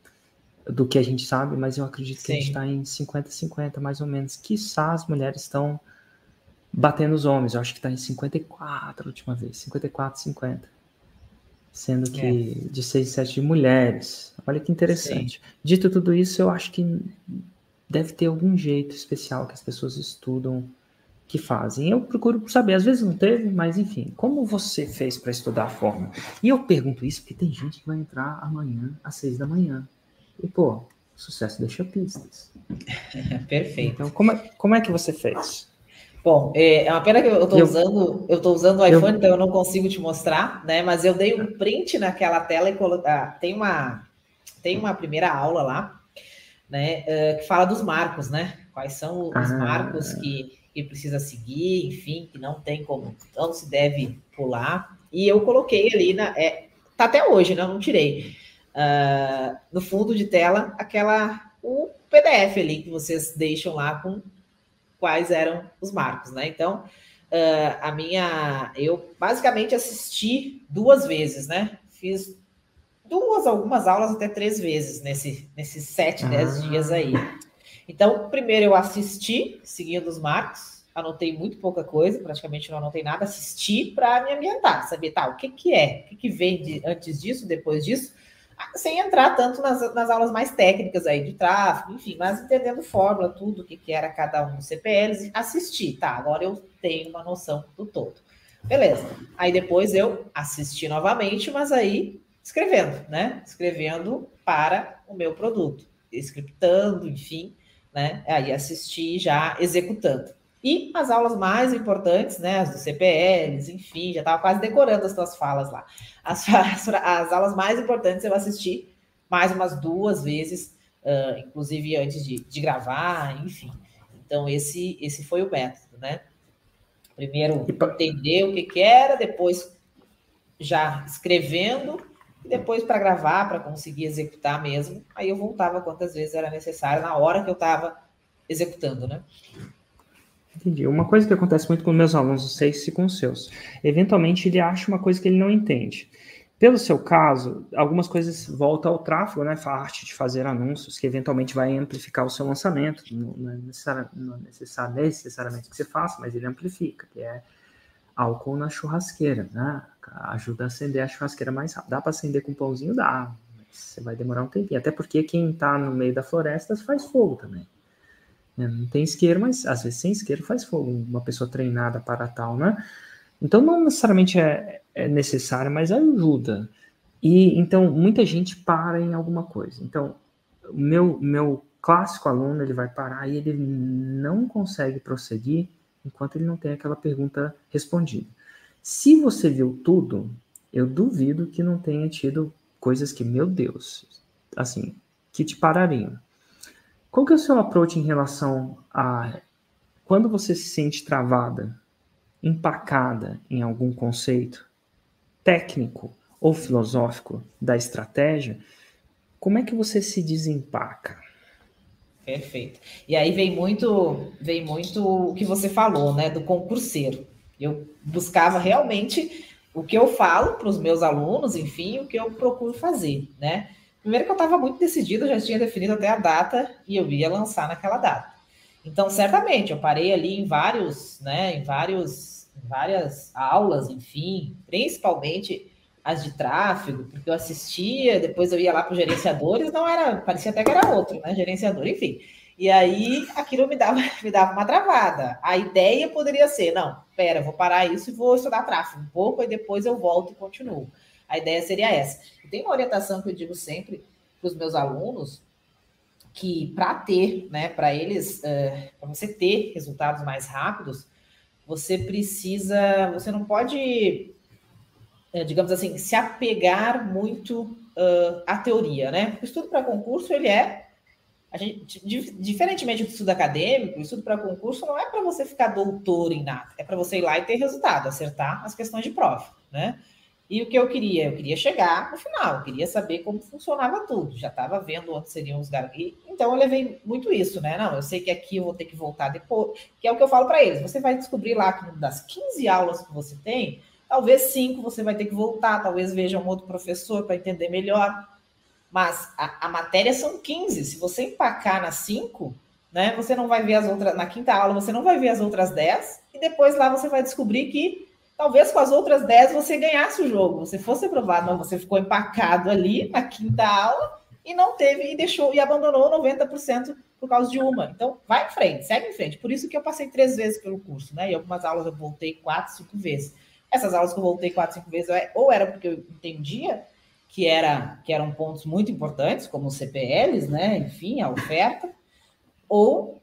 do que a gente sabe, mas eu acredito que Sim. a gente está em 50-50, mais ou menos. Quiçá as mulheres estão batendo os homens. Eu acho que está em 54 a última vez, 54, 50. Sendo que é. de 6 e 7 de mulheres. Olha que interessante. Sim. Dito tudo isso, eu acho que deve ter algum jeito especial que as pessoas estudam que fazem. Eu procuro saber, às vezes não teve, mas enfim, como você fez para estudar a fórmula? E eu pergunto isso porque tem gente que vai entrar amanhã às seis da manhã. E, pô, sucesso deixa pistas. Perfeito. Então, como é, como é que você fez? Bom, é, é uma pena que eu estou usando, eu tô usando o iPhone, eu, então eu não consigo te mostrar, né? Mas eu dei um print naquela tela e coloquei. Ah, tem uma tem uma primeira aula lá, né? Uh, que fala dos marcos, né? Quais são os ah. marcos que que precisa seguir, enfim, que não tem como, não se deve pular. E eu coloquei ali na. É, tá até hoje, né? Não tirei. Uh, no fundo de tela, aquela. o PDF ali que vocês deixam lá com quais eram os marcos, né? Então, uh, a minha. Eu basicamente assisti duas vezes, né? Fiz duas, algumas aulas até três vezes nesse, nesses sete, dez ah. dias aí. Então, primeiro eu assisti, seguindo os marcos, anotei muito pouca coisa, praticamente não anotei nada, assisti para me ambientar, saber tá, o que, que é, o que, que vem de, antes disso, depois disso, sem entrar tanto nas, nas aulas mais técnicas aí de tráfego, enfim, mas entendendo fórmula, tudo, o que, que era cada um dos CPLs, assisti, tá, agora eu tenho uma noção do todo. Beleza. Aí depois eu assisti novamente, mas aí escrevendo, né? Escrevendo para o meu produto, scriptando, enfim, né? Aí assisti já executando. E as aulas mais importantes, né? As do CPLs, enfim, já estava quase decorando as tuas falas lá. As, as, as, aulas mais importantes eu assisti mais umas duas vezes, uh, inclusive antes de, de gravar, enfim. Então, esse, esse foi o método, né? Primeiro entender o que, que era, depois já escrevendo e depois para gravar, para conseguir executar mesmo, aí eu voltava quantas vezes era necessário na hora que eu estava executando, né? Entendi. Uma coisa que acontece muito com meus alunos, não sei se com os seus, eventualmente ele acha uma coisa que ele não entende. Pelo seu caso, algumas coisas voltam ao tráfego, né? A arte de fazer anúncios, que eventualmente vai amplificar o seu lançamento. Não é necessariamente que você faça, mas ele amplifica, que é álcool na churrasqueira, né? Ajuda a acender a churrasqueira mais rápido. Dá para acender com pãozinho? Dá. Você vai demorar um tempinho. Até porque quem está no meio da floresta faz fogo também. Né? Não tem isqueiro, mas às vezes sem isqueiro faz fogo. Uma pessoa treinada para tal, né? Então não necessariamente é, é necessário, mas ajuda. E então muita gente para em alguma coisa. Então, o meu, meu clássico aluno ele vai parar e ele não consegue prosseguir enquanto ele não tem aquela pergunta respondida. Se você viu tudo, eu duvido que não tenha tido coisas que, meu Deus, assim, que te parariam. Qual que é o seu approach em relação a quando você se sente travada, empacada em algum conceito técnico ou filosófico da estratégia, como é que você se desempaca? Perfeito. E aí vem muito, vem muito o que você falou, né, do concurseiro. Eu buscava realmente o que eu falo para os meus alunos, enfim, o que eu procuro fazer, né? Primeiro que eu estava muito decidido, já tinha definido até a data e eu ia lançar naquela data. Então, certamente, eu parei ali em vários, né, em vários, em várias aulas, enfim, principalmente as de tráfego, porque eu assistia, depois eu ia lá para gerenciadores, não era, parecia até que era outro, né? Gerenciador, enfim. E aí aquilo me dava, me dava uma travada. A ideia poderia ser: não, pera, vou parar isso e vou estudar tráfego um pouco, e depois eu volto e continuo. A ideia seria essa. E tem uma orientação que eu digo sempre para os meus alunos, que para ter, né, para eles, eh, para você ter resultados mais rápidos, você precisa, você não pode é, digamos assim, se apegar muito uh, à teoria, né? O estudo para concurso, ele é, a gente, diferentemente do estudo acadêmico, o estudo para concurso não é para você ficar doutor em nada, é para você ir lá e ter resultado, acertar as questões de prova, né? E o que eu queria? Eu queria chegar no final, eu queria saber como funcionava tudo, já estava vendo onde seriam os garotos. Então eu levei muito isso, né? Não, eu sei que aqui eu vou ter que voltar depois, que é o que eu falo para eles. Você vai descobrir lá que das 15 aulas que você tem, Talvez cinco você vai ter que voltar, talvez veja um outro professor para entender melhor. Mas a, a, matéria são 15. Se você empacar nas cinco, né, você não vai ver as outras. Na quinta aula, você não vai ver as outras 10, e depois lá você vai descobrir que talvez com as outras 10 você ganhasse o jogo, você fosse aprovado, mas você ficou empacado ali na quinta aula e não teve, e deixou, e abandonou 90% por causa de uma. Então, vai em frente, segue em frente. Por isso que eu passei três vezes pelo curso, né? E algumas aulas eu voltei quatro, cinco vezes. Essas aulas que eu voltei quatro, cinco vezes, ou era porque eu entendia que, era, que eram pontos muito importantes, como os CPLs, né? Enfim, a oferta, ou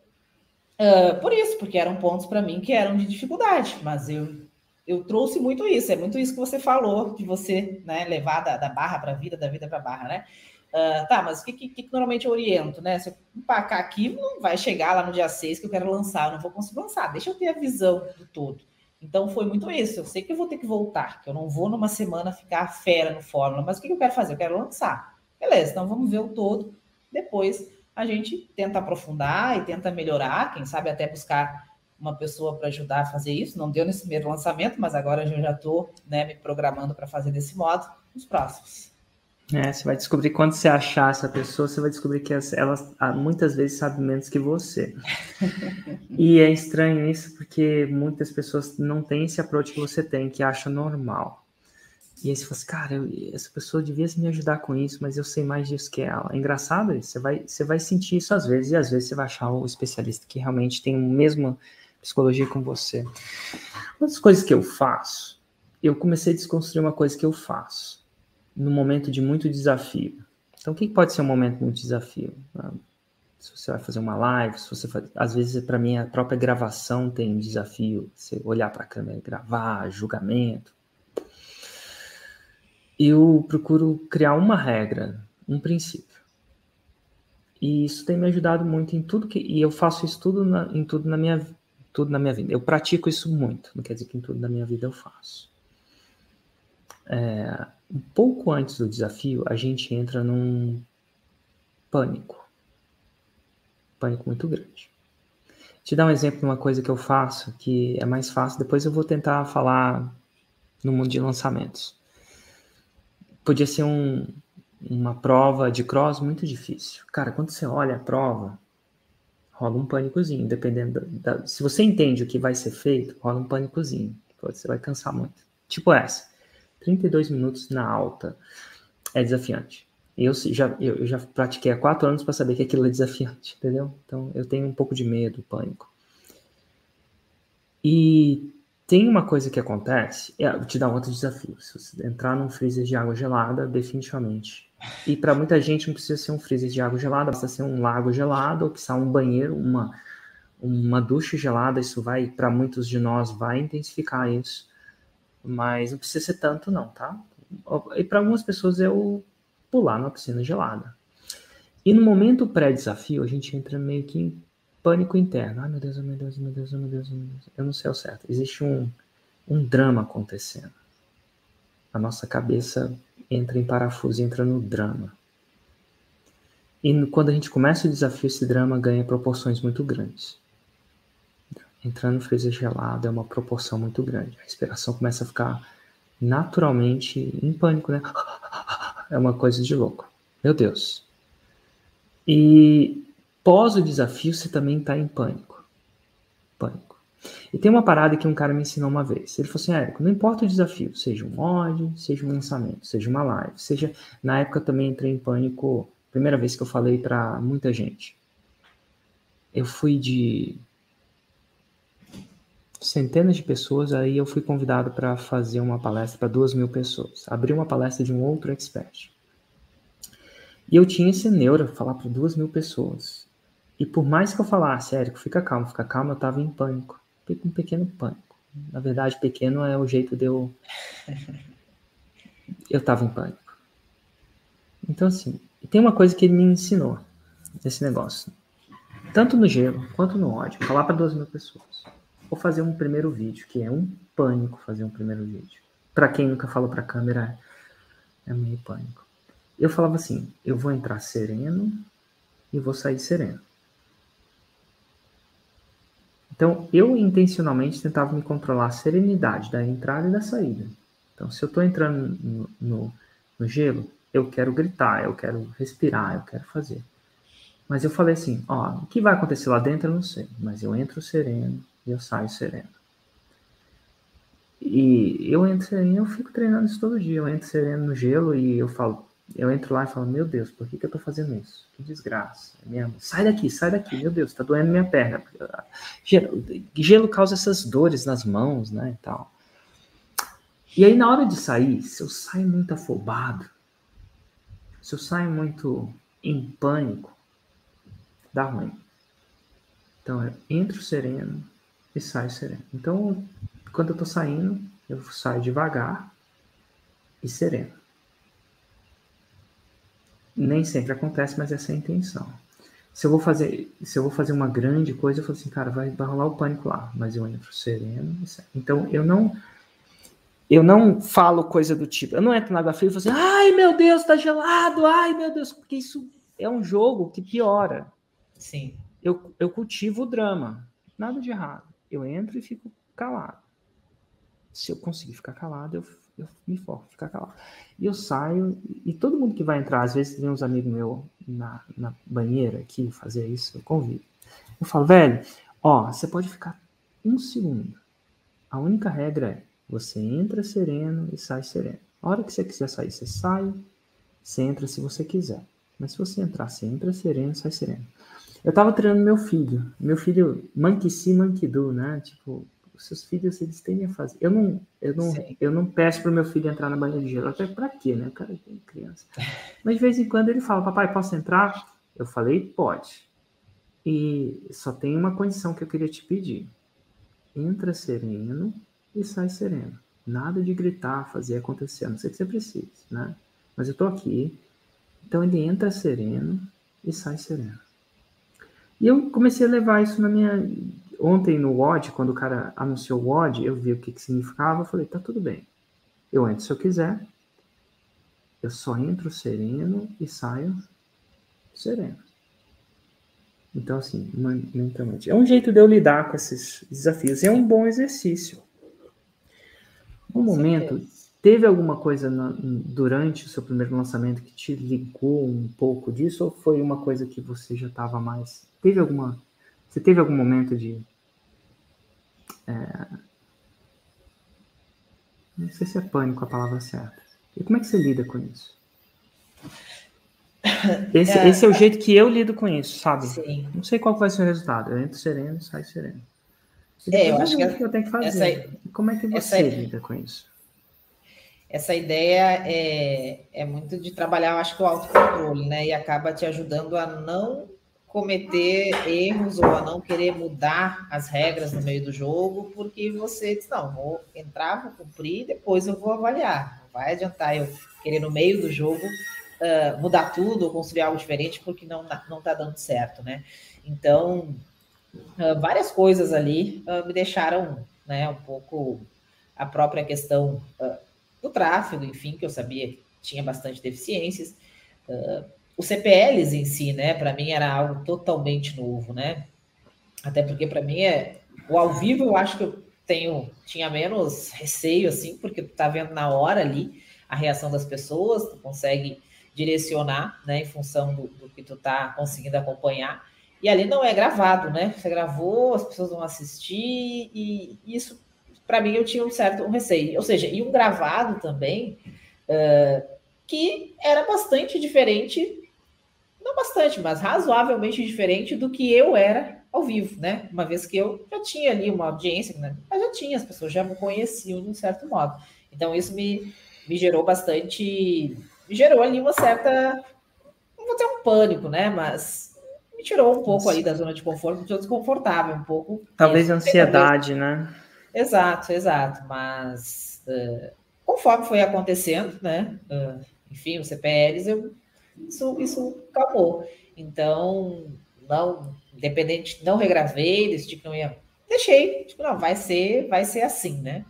uh, por isso, porque eram pontos para mim que eram de dificuldade, mas eu, eu trouxe muito isso, é muito isso que você falou, de você né, levar da, da barra para a vida, da vida para a barra, né? Uh, tá, mas o que, que, que, normalmente eu oriento, né? Se eu empacar aqui, não vai chegar lá no dia 6 que eu quero lançar, eu não vou conseguir lançar. Deixa eu ter a visão do todo. Então foi muito isso. Eu sei que eu vou ter que voltar, que eu não vou numa semana ficar fera no Fórmula, mas o que eu quero fazer? Eu quero lançar. Beleza, então vamos ver o todo. Depois a gente tenta aprofundar e tenta melhorar, quem sabe até buscar uma pessoa para ajudar a fazer isso. Não deu nesse primeiro lançamento, mas agora eu já estou né, me programando para fazer desse modo nos próximos. É, você vai descobrir quando você achar essa pessoa, você vai descobrir que ela ah, muitas vezes sabe menos que você. e é estranho isso porque muitas pessoas não têm esse approach que você tem, que acha normal. E aí você fala assim, cara, eu, essa pessoa devia me ajudar com isso, mas eu sei mais disso que ela. É engraçado isso, você vai, você vai sentir isso às vezes, e às vezes você vai achar o especialista que realmente tem a mesma psicologia com você. Uma das coisas que eu faço, eu comecei a desconstruir uma coisa que eu faço no momento de muito desafio. Então, o que pode ser um momento de muito desafio? Ah, se você vai fazer uma live, se você faz... às vezes para mim a própria gravação tem um desafio, você olhar para a câmera gravar, julgamento. Eu procuro criar uma regra, um princípio. E isso tem me ajudado muito em tudo que e eu faço isso tudo na, em tudo na minha tudo na minha vida. Eu pratico isso muito, não quer dizer que em tudo na minha vida eu faço. É, um pouco antes do desafio, a gente entra num pânico. Pânico muito grande. Te dar um exemplo de uma coisa que eu faço que é mais fácil, depois eu vou tentar falar no mundo de lançamentos. Podia ser um, uma prova de cross muito difícil. Cara, quando você olha a prova, rola um pânicozinho, dependendo da, da, se você entende o que vai ser feito, rola um pânicozinho. Você vai cansar muito. Tipo essa. 32 minutos na alta é desafiante. Eu já, eu já pratiquei há quatro anos para saber que aquilo é desafiante, entendeu? Então eu tenho um pouco de medo, pânico. E tem uma coisa que acontece, é, te dar outro desafio. Se você entrar num freezer de água gelada, definitivamente. E para muita gente não precisa ser um freezer de água gelada, precisa ser um lago gelado, ou precisa um banheiro, uma, uma ducha gelada. Isso vai, para muitos de nós, vai intensificar isso mas não precisa ser tanto não, tá? E para algumas pessoas é o pular na piscina gelada. E no momento pré-desafio, a gente entra meio que em pânico interno. Ai meu Deus, meu Deus, meu Deus, meu Deus, meu Deus. Eu não sei o certo. Existe um, um drama acontecendo. A nossa cabeça entra em parafuso, entra no drama. E quando a gente começa o desafio, esse drama ganha proporções muito grandes entrando no freezer gelado é uma proporção muito grande. A respiração começa a ficar naturalmente em pânico, né? É uma coisa de louco. Meu Deus. E pós o desafio, você também está em pânico. Pânico. E tem uma parada que um cara me ensinou uma vez. Ele falou assim, Érico, não importa o desafio, seja um mod, seja um lançamento, seja uma live, seja... Na época eu também entrei em pânico, primeira vez que eu falei para muita gente. Eu fui de centenas de pessoas, aí eu fui convidado para fazer uma palestra para duas mil pessoas. Abri uma palestra de um outro expert. E eu tinha esse neura falar para duas mil pessoas. E por mais que eu falasse, Érico, fica calmo, fica calmo, eu estava em pânico. Um pequeno pânico. Na verdade, pequeno é o jeito de eu. Eu estava em pânico. Então, assim, tem uma coisa que ele me ensinou nesse negócio. Tanto no gelo quanto no ódio. Falar para duas mil pessoas ou fazer um primeiro vídeo, que é um pânico fazer um primeiro vídeo. Para quem nunca falou para câmera, é meio pânico. Eu falava assim: eu vou entrar sereno e vou sair sereno. Então, eu intencionalmente tentava me controlar a serenidade da entrada e da saída. Então, se eu estou entrando no, no, no gelo, eu quero gritar, eu quero respirar, eu quero fazer. Mas eu falei assim: ó, o que vai acontecer lá dentro eu não sei, mas eu entro sereno, e eu saio sereno. E eu entro sereno, eu fico treinando isso todo dia. Eu entro sereno no gelo e eu falo, eu entro lá e falo, meu Deus, por que, que eu tô fazendo isso? Que desgraça. É Minha, sai daqui, sai daqui, meu Deus, tá doendo minha perna. Gelo, gelo causa essas dores nas mãos, né, e tal. E aí, na hora de sair, se eu saio muito afobado, se eu saio muito em pânico, dá ruim. Então, eu entro sereno, e sai sereno. Então, quando eu estou saindo, eu saio devagar e sereno. Nem sempre acontece, mas essa é a intenção. Se eu vou fazer, se eu vou fazer uma grande coisa, eu falo assim, cara, vai, vai rolar o pânico lá, mas eu entro sereno. Então, eu não eu não falo coisa do tipo, eu não entro na água fria e falo assim, ai meu Deus, tá gelado, ai meu Deus, porque isso é um jogo que piora. Sim. Eu, eu cultivo o drama, nada de errado. eu entro e fico calado. Se eu conseguir ficar calado, eu, eu me foco, ficar calado. E eu saio, e todo mundo que vai entrar, às vezes tem uns amigos meus na, na banheira aqui fazer isso, eu convido. Eu falo, velho, ó, você pode ficar um segundo. A única regra é você entra sereno e sai sereno. A hora que você quiser sair, você sai, você entra se você quiser. Mas se você entrar, você entra sereno, sai sereno. Eu tava treinando meu filho. Meu filho, monkey see, monkey do, né? Tipo, os seus filhos, eles têm a fazer. Eu não, eu não, eu não peço pro meu filho entrar na banheira de gelo. Até pra quê, né? O cara tem criança. Mas de vez em quando ele fala, papai, posso entrar? Eu falei, pode. E só tem uma condição que eu queria te pedir. Entra sereno e sai sereno. Nada de gritar, fazer acontecer, a não ser que você precise, né? Mas eu tô aqui. Então ele entra sereno e sai sereno. E eu comecei a levar isso na minha. Ontem no WOD, quando o cara anunciou o WOD, eu vi o que, que significava. Eu falei, tá tudo bem. Eu entro se eu quiser. Eu só entro sereno e saio sereno. Então, assim, mentalmente. É um jeito de eu lidar com esses desafios. É um bom exercício. No momento, teve alguma coisa na, durante o seu primeiro lançamento que te ligou um pouco disso? Ou foi uma coisa que você já estava mais. Teve alguma. Você teve algum momento de. É, não sei se é pânico a palavra certa. E como é que você lida com isso? Esse é, esse é o jeito que eu lido com isso, sabe? Sim. Não sei qual vai ser o resultado. Eu entro sereno e saio sereno. É, eu acho que, que eu tenho que fazer. Essa, Como é que você essa, lida com isso? Essa ideia é, é muito de trabalhar, eu acho que o autocontrole, né? E acaba te ajudando a não cometer erros ou a não querer mudar as regras no meio do jogo, porque você diz, não, vou entrar, vou cumprir, depois eu vou avaliar. Não vai adiantar eu querer no meio do jogo uh, mudar tudo ou construir algo diferente, porque não não está dando certo, né? Então, uh, várias coisas ali uh, me deixaram né, um pouco a própria questão do tráfego, enfim, que eu sabia que tinha bastante deficiências. Os CPLs em si, né, para mim era algo totalmente novo, né? Até porque para mim é o ao vivo eu acho que eu tenho tinha menos receio assim, porque tá vendo na hora ali a reação das pessoas, tu consegue direcionar, né, em função do, do que tu tá conseguindo acompanhar. E ali não é gravado, né? Você gravou, as pessoas vão assistir, e isso, para mim, eu tinha um certo um receio. Ou seja, e um gravado também, uh, que era bastante diferente, não bastante, mas razoavelmente diferente do que eu era ao vivo, né? Uma vez que eu já tinha ali uma audiência, né? mas já tinha, as pessoas já me conheciam de um certo modo. Então, isso me, me gerou bastante. Me gerou ali uma certa. Não vou dizer um pânico, né? Mas me tirou um pouco aí da zona de conforto, me deixou desconfortável um pouco. Talvez ansiedade, né? Exato, exato. Mas uh, conforme foi acontecendo, né? Uh, enfim, os CPLs, eu, isso, isso. Então, não, independente, não regravei, desse tipo, não ia. Deixei, tipo, não, vai ser, vai ser assim, né?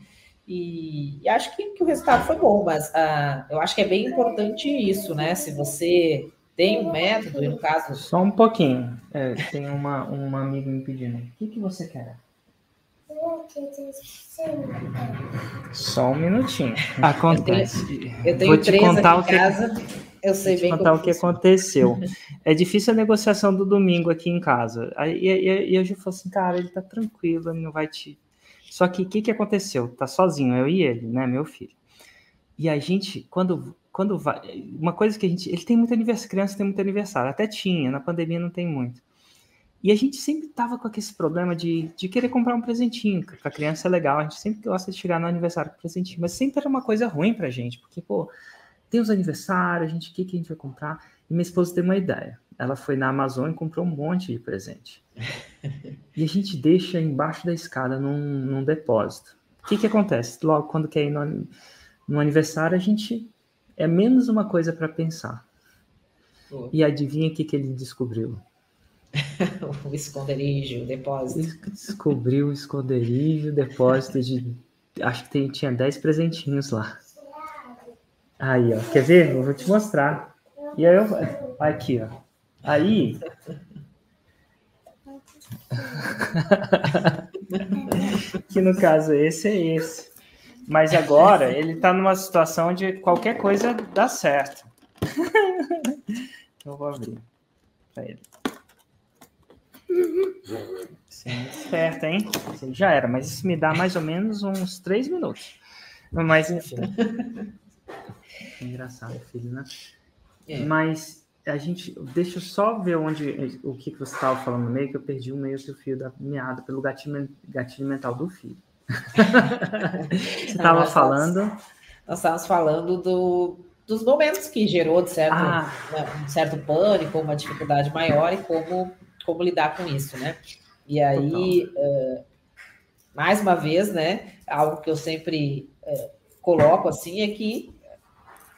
E, e acho que, que, o resultado foi bom, mas uh, eu acho que é bem importante isso, né? Se você tem um método, e no caso. Só um pouquinho. É, tem uma, uma amiga me pedindo. O que, que você quer? Só um minutinho. Acontece. Eu tenho, eu tenho três contar aqui em casa. Eu sei bem contar o que aconteceu. É difícil a negociação do domingo aqui em casa. E, e, e eu já falei assim, cara, ele tá tranquilo, ele não vai te. Só que o que, que aconteceu? Tá sozinho, eu e ele, né, meu filho. E a gente, quando quando vai. Uma coisa que a gente. Ele tem muito aniversário, criança tem muito aniversário, até tinha, na pandemia não tem muito. E a gente sempre tava com esse problema de, de querer comprar um presentinho. Para a criança é legal, a gente sempre gosta de chegar no aniversário com presentinho, mas sempre era uma coisa ruim pra gente, porque, pô, tem os aniversários, a gente, o que, que a gente vai comprar? E minha esposa teve uma ideia. Ela foi na Amazon e comprou um monte de presente. e a gente deixa embaixo da escada num, num depósito. O que, que acontece? Logo, quando quer ir no, no aniversário, a gente é menos uma coisa para pensar. Oh. E adivinha o que, que ele descobriu? o esconderijo, o depósito. Descobriu o esconderijo, depósito de. Acho que tem, tinha 10 presentinhos lá. Aí, ó. Quer ver? Eu vou te mostrar. E aí eu. Aqui, ó. Aí. que no caso esse é esse. Mas agora ele está numa situação onde qualquer coisa dá certo. Eu vou abrir para ele. Sim, é esperto, hein? Já era, mas isso me dá mais ou menos uns três minutos. Mas enfim. Engraçado, filho, né? É. Mas a gente. Deixa eu só ver onde o que, que você estava falando no meio, que eu perdi o meio do fio da meada pelo gatilho, gatilho mental do filho. você estava falando. Nós estávamos falando do, dos momentos que gerou de certo, ah. Né, um certo pânico, uma dificuldade maior e como, como lidar com isso, né? E aí, uh, mais uma vez, né? Algo que eu sempre uh, coloco assim é que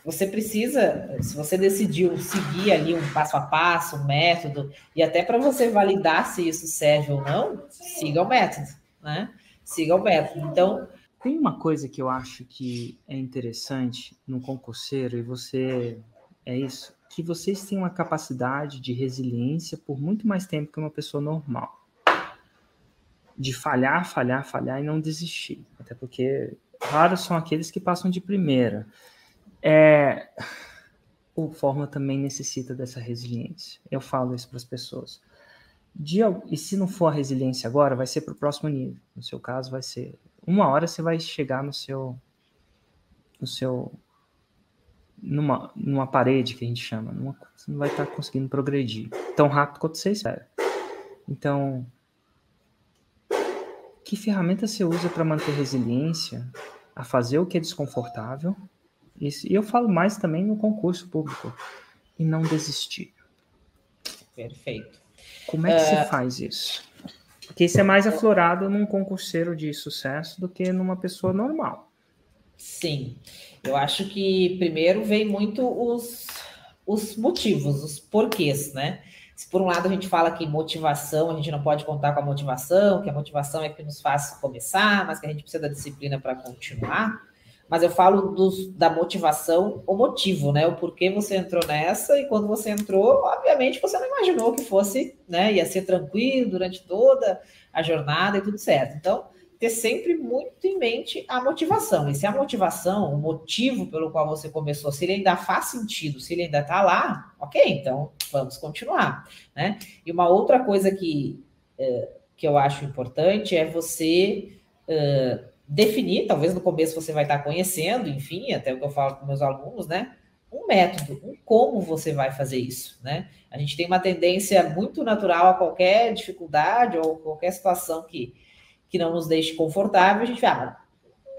você precisa, se você decidiu seguir ali um passo a passo, um método, e até para você validar se isso serve ou não, siga o método, né? Siga o método. Então. Tem uma coisa que eu acho que é interessante no concurseiro, e você. É isso, que vocês têm uma capacidade de resiliência por muito mais tempo que uma pessoa normal. De falhar, falhar, falhar e não desistir. Até porque raros são aqueles que passam de primeira. É, o Fórmula também necessita dessa resiliência. Eu falo isso para as pessoas. De, e se não for a resiliência agora, vai ser para o próximo nível. No seu caso, vai ser uma hora você vai chegar no seu, no seu, numa, numa parede que a gente chama. Numa, você não vai estar tá conseguindo progredir tão rápido quanto você espera. Então, que ferramenta você usa para manter resiliência a fazer o que é desconfortável isso. E eu falo mais também no concurso público. E não desistir. Perfeito. Como é que uh... você faz isso? Porque isso é mais aflorado num concurseiro de sucesso do que numa pessoa normal. Sim. Eu acho que primeiro vem muito os, os motivos, os porquês, né? Se por um lado a gente fala que motivação, a gente não pode contar com a motivação, que a motivação é que nos faz começar, mas que a gente precisa da disciplina para continuar mas eu falo dos, da motivação, o motivo, né? O porquê você entrou nessa e quando você entrou, obviamente você não imaginou que fosse, né? Ia ser tranquilo durante toda a jornada e tudo certo. Então, ter sempre muito em mente a motivação. E se a motivação, o motivo pelo qual você começou, se ele ainda faz sentido, se ele ainda está lá, ok, então vamos continuar, né? E uma outra coisa que, é, que eu acho importante é você. Definir, talvez no começo você vai estar conhecendo, enfim, até o que eu falo com meus alunos, né? Um método, um como você vai fazer isso, né? A gente tem uma tendência muito natural a qualquer dificuldade ou qualquer situação que, que não nos deixe confortável, a gente fala,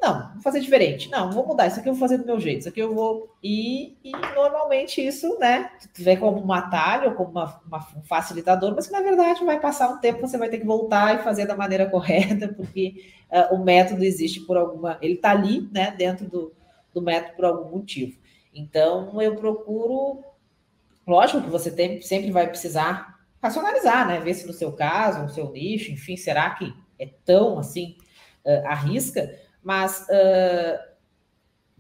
não, vou fazer diferente. Não, vou mudar. Isso aqui eu vou fazer do meu jeito. Isso aqui eu vou. E, e normalmente isso, né? Vê como um atalho, como uma, uma, um facilitador, mas que na verdade vai passar um tempo, você vai ter que voltar e fazer da maneira correta, porque uh, o método existe por alguma. Ele está ali, né? Dentro do, do método por algum motivo. Então eu procuro. Lógico que você tem, sempre vai precisar racionalizar, né? Ver se no seu caso, no seu nicho, enfim, será que é tão assim, uh, arrisca? Mas uh,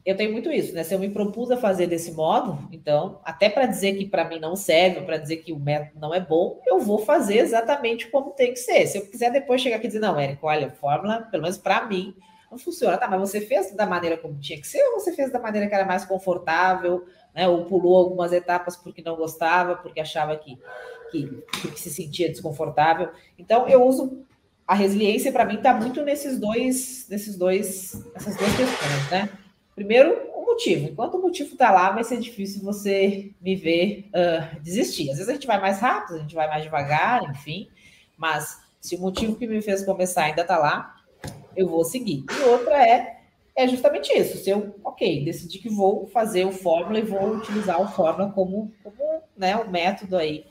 eu tenho muito isso, né? Se eu me propus a fazer desse modo, então, até para dizer que para mim não serve, para dizer que o método não é bom, eu vou fazer exatamente como tem que ser. Se eu quiser depois chegar aqui e dizer, não, Érico, olha, fórmula, pelo menos para mim, não funciona. Tá, mas você fez da maneira como tinha que ser ou você fez da maneira que era mais confortável, né? Ou pulou algumas etapas porque não gostava, porque achava que, que, que se sentia desconfortável. Então, eu uso a resiliência para mim está muito nesses dois, nesses dois, essas duas questões, né? Primeiro, o motivo. Enquanto o motivo está lá, vai ser difícil você me ver uh, desistir. Às vezes a gente vai mais rápido, a gente vai mais devagar, enfim. Mas se o motivo que me fez começar ainda está lá, eu vou seguir. E outra é é justamente isso. Se eu, ok, decidi que vou fazer o fórmula e vou utilizar o fórmula como, como né, o método aí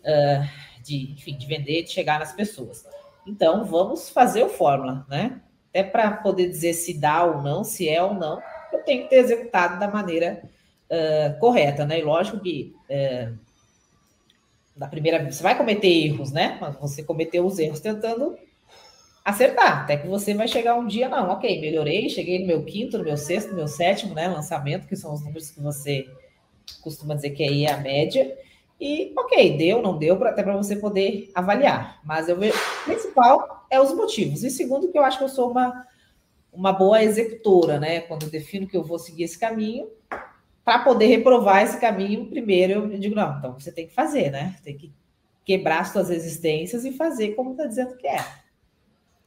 uh, de, enfim, de vender, de chegar nas pessoas. Então, vamos fazer o fórmula, né? Até para poder dizer se dá ou não, se é ou não, eu tenho que ter executado da maneira uh, correta, né? E lógico que uh, na primeira você vai cometer erros, né? Mas você cometeu os erros tentando acertar, até que você vai chegar um dia, não, ok, melhorei, cheguei no meu quinto, no meu sexto, no meu sétimo, né? Lançamento, que são os números que você costuma dizer que aí é a média. E, ok, deu, não deu, até para você poder avaliar. Mas eu vejo, o principal é os motivos. E segundo, que eu acho que eu sou uma, uma boa executora, né? Quando eu defino que eu vou seguir esse caminho, para poder reprovar esse caminho, primeiro eu digo, não, então você tem que fazer, né? Tem que quebrar as suas resistências e fazer como está dizendo que é.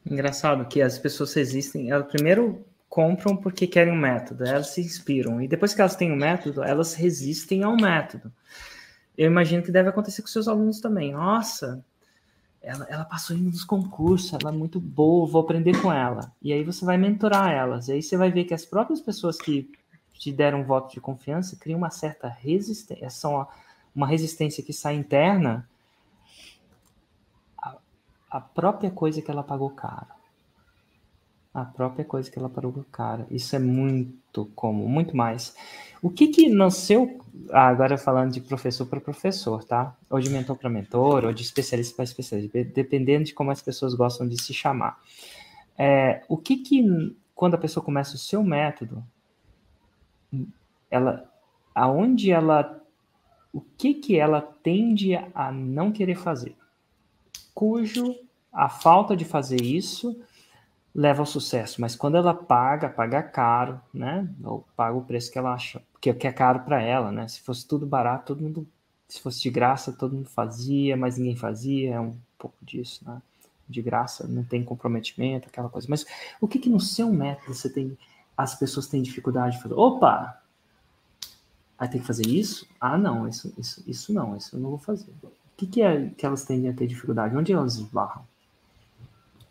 Engraçado que as pessoas resistem, elas primeiro compram porque querem um método, elas se inspiram, e depois que elas têm um método, elas resistem ao método. Eu imagino que deve acontecer com seus alunos também. Nossa, ela, ela passou em um dos concursos, ela é muito boa, vou aprender com ela. E aí você vai mentorar elas, e aí você vai ver que as próprias pessoas que te deram um voto de confiança criam uma certa resistência, são uma resistência que sai interna a própria coisa que ela pagou caro. A própria coisa que ela pagou caro. Isso é muito comum, muito mais. O que que nasceu, ah, agora falando de professor para professor, tá? Ou de mentor para mentor, ou de especialista para especialista, dependendo de como as pessoas gostam de se chamar. É, o que que, quando a pessoa começa o seu método, ela, aonde ela, o que que ela tende a não querer fazer? cujo a falta de fazer isso leva ao sucesso, mas quando ela paga, paga caro, né? Ou paga o preço que ela acha, que é caro para ela, né? Se fosse tudo barato, todo mundo, se fosse de graça, todo mundo fazia, mas ninguém fazia, é um pouco disso, né? De graça, não tem comprometimento, aquela coisa. Mas o que que no seu método você tem, as pessoas têm dificuldade de fazer? Opa! Aí tem que fazer isso? Ah, não, isso, isso, isso não, isso eu não vou fazer que, que é que elas tendem a ter dificuldade? Onde elas esbarram?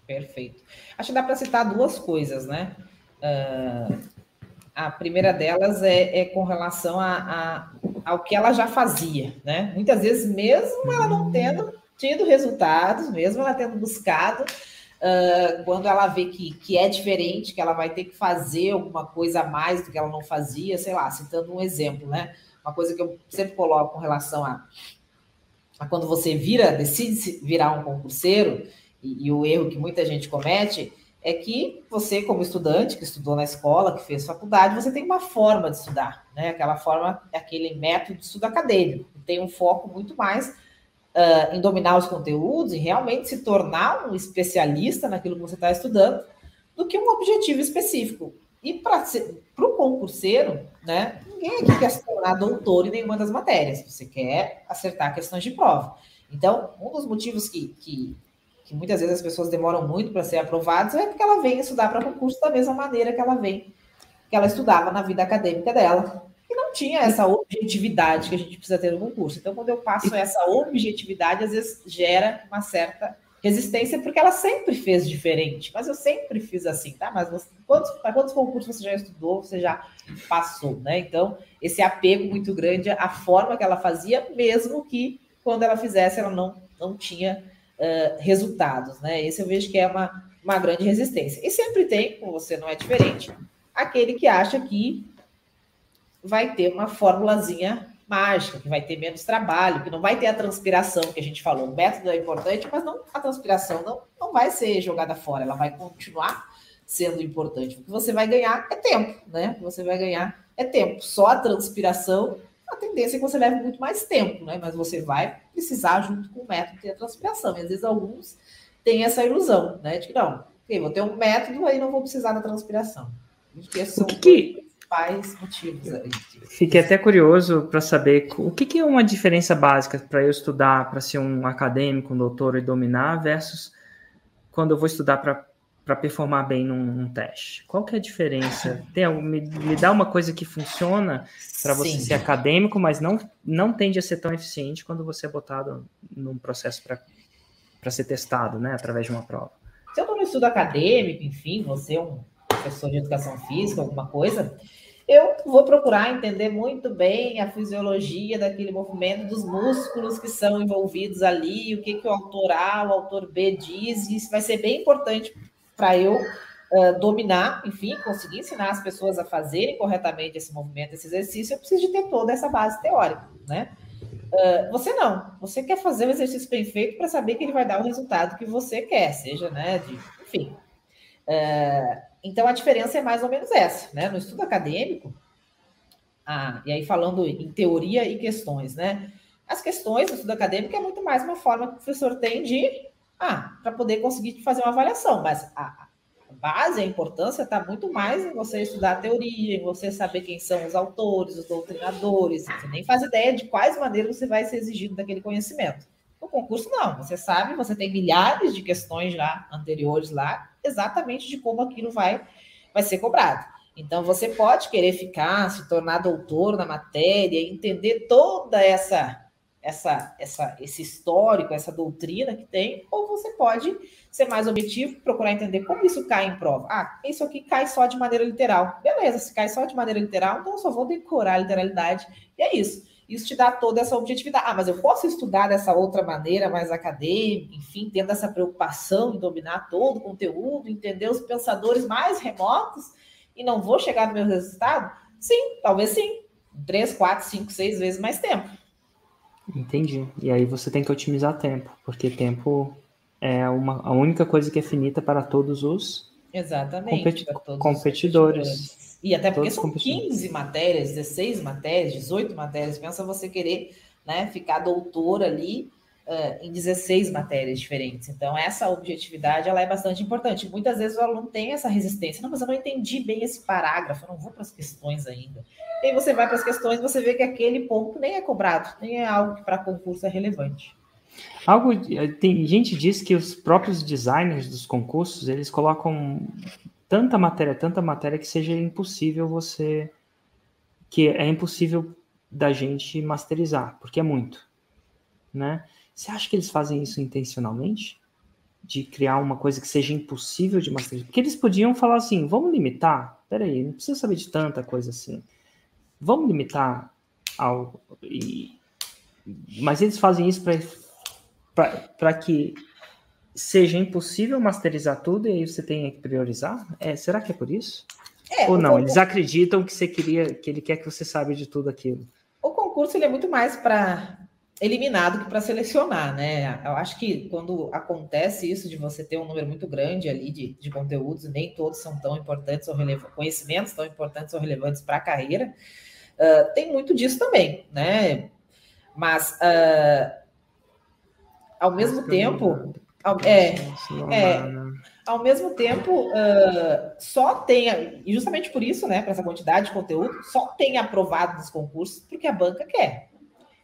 Perfeito. Acho que dá para citar duas coisas, né? Uh, a primeira delas é, é com relação a, a, ao que ela já fazia, né? Muitas vezes, mesmo ela não tendo tido resultados, mesmo ela tendo buscado, uh, quando ela vê que, que é diferente, que ela vai ter que fazer alguma coisa a mais do que ela não fazia, sei lá, citando um exemplo, né? Uma coisa que eu sempre coloco com relação a mas quando você vira, decide virar um concurseiro, e, e, o erro que muita gente comete é que você, como estudante, que estudou na escola, que fez faculdade, você tem uma forma de estudar, né? Aquela forma, aquele método de estudo acadêmico, tem um foco muito mais uh, em dominar os conteúdos, em realmente se tornar um especialista naquilo que você está estudando, do que um objetivo específico. E para o concurseiro, né, ninguém aqui quer se tornar doutor em nenhuma das matérias. Você quer acertar questões de prova. Então, um dos motivos que, que, que muitas vezes as pessoas demoram muito para ser aprovadas é porque ela vem estudar para concurso da mesma maneira que ela vem, que ela estudava na vida acadêmica dela. E não tinha essa objetividade que a gente precisa ter no concurso. Então, quando eu passo essa objetividade, às vezes gera uma certa resistência porque ela sempre fez diferente, mas eu sempre fiz assim, tá? Mas você, quantos, para quantos concursos você já estudou, você já passou, né? Então, esse apego muito grande à forma que ela fazia, mesmo que quando ela fizesse, ela não, não tinha resultados, né? Esse eu vejo que é uma, uma grande resistência. E sempre tem, com você não é diferente, aquele que acha que vai ter uma formulazinha mágica, que vai ter menos trabalho, que não vai ter a transpiração que a gente falou. O método é importante, mas não a transpiração não, não vai ser jogada fora, ela vai continuar sendo importante. O que você vai ganhar é tempo, né? O que você vai ganhar é tempo. Só a transpiração, a tendência é que você leve muito mais tempo, né? Mas você vai precisar, junto com o método, ter a transpiração. E às vezes alguns têm essa ilusão, né? De que não, okay, vou ter um método, aí não vou precisar da transpiração. Que o que, principais motivos. Fiquei até curioso para saber o que, que, é uma diferença básica para eu estudar para ser um acadêmico, um doutor e dominar, versus quando eu vou estudar para performar bem num, num, teste. Qual que é a diferença? Tem, me, me dá uma coisa que funciona para você Sim. ser acadêmico, mas não, não tende a ser tão eficiente quando você é botado num processo para ser testado, né, através de uma prova. Se eu estou no estudo acadêmico, enfim, você é um professor de educação física, alguma coisa, eu vou procurar entender muito bem a fisiologia daquele movimento dos músculos que são envolvidos ali, o que, que o autor A, o autor B diz, e isso vai ser bem importante para eu uh, dominar, enfim, conseguir ensinar as pessoas a fazerem corretamente esse movimento, esse exercício, eu preciso de ter toda essa base teórica, né? Uh, você não, você quer fazer um exercício bem feito para saber que ele vai dar o resultado que você quer, seja, né, de, enfim. Uh, então, a diferença é mais ou menos essa, né? No estudo acadêmico, ah, e aí falando em teoria e questões, né? As questões do estudo acadêmico é muito mais uma forma que o professor tem de, ah, para poder conseguir fazer uma avaliação, mas a, base, a importância está muito mais em você estudar a teoria, em você saber quem são os autores, os doutrinadores, você nem faz ideia de quais maneiras você vai ser exigido daquele conhecimento. No concurso, não, você sabe, você tem milhares de questões já anteriores lá, exatamente de como aquilo vai, vai ser cobrado. Então, você pode querer ficar, se tornar doutor na matéria, entender toda essa essa, essa, esse histórico, essa doutrina que tem, ou você pode ser mais objetivo, procurar entender como isso cai em prova. Ah, isso aqui cai só de maneira literal. Beleza, se cai só de maneira literal, então eu só vou decorar a literalidade. E é isso. Isso te dá toda essa objetividade. Ah, mas eu posso estudar dessa outra maneira, mais acadêmica, enfim, tendo essa preocupação em dominar todo o conteúdo, entender os pensadores mais remotos e não vou chegar no meu resultado? Sim, talvez sim. Três, quatro, cinco, seis vezes mais tempo. Entendi. E aí você tem que otimizar tempo, porque tempo é uma, a única coisa que é finita para todos os Exatamente, competi todos competidores. Os e até porque são 15 matérias, 16 matérias, 18 matérias. Pensa você querer né, ficar doutor ali uh, em 16 matérias diferentes. Então, essa objetividade ela é bastante importante. Muitas vezes o aluno tem essa resistência. Não, mas eu não entendi bem esse parágrafo, eu não vou para as questões ainda. E aí você vai para as questões você vê que aquele ponto nem é cobrado, nem é algo que para concurso é relevante. Algo tem gente diz que os próprios designers dos concursos eles colocam tanta matéria, tanta matéria que seja impossível você que é impossível da gente masterizar, porque é muito, né? Você acha que eles fazem isso intencionalmente? De criar uma coisa que seja impossível de masterizar? Porque eles podiam falar assim: vamos limitar. Peraí, não precisa saber de tanta coisa assim. Vamos limitar ao. E... Mas eles fazem isso para que seja impossível masterizar tudo e aí você tenha que priorizar? É, será que é por isso? É, Ou não? Eles acreditam que você queria, que ele quer que você saiba de tudo aquilo. O concurso ele é muito mais para eliminado que para selecionar, né? Eu acho que quando acontece isso de você ter um número muito grande ali de, de conteúdos, e nem todos são tão importantes ou relevantes, conhecimentos tão importantes ou relevantes para a carreira, uh, tem muito disso também, né? Mas uh, ao mesmo tempo, ao, é, é, ao mesmo tempo, uh, só tem, e justamente por isso, né, para essa quantidade de conteúdo, só tem aprovado nos concursos porque a banca quer.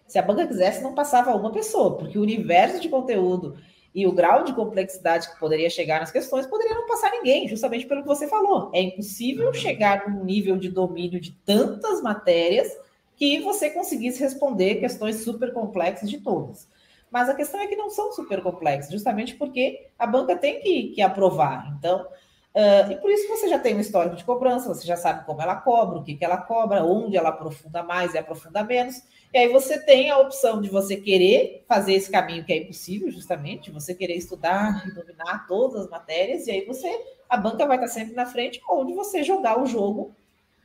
Se a banca quisesse, não passava uma pessoa, porque o universo de conteúdo e o grau de complexidade que poderia chegar nas questões poderia não passar ninguém, justamente pelo que você falou. É impossível chegar num nível de domínio de tantas matérias que você conseguisse responder questões super complexas de todas. Mas a questão é que não são super complexas, justamente porque a banca tem que, que aprovar. Então, Uh, e por isso você já tem um histórico de cobrança, você já sabe como ela cobra, o que, que ela cobra, onde ela aprofunda mais e aprofunda menos. E aí você tem a opção de você querer fazer esse caminho que é impossível, justamente, você querer estudar e dominar todas as matérias, e aí você, a banca vai estar sempre na frente, ou de você jogar o jogo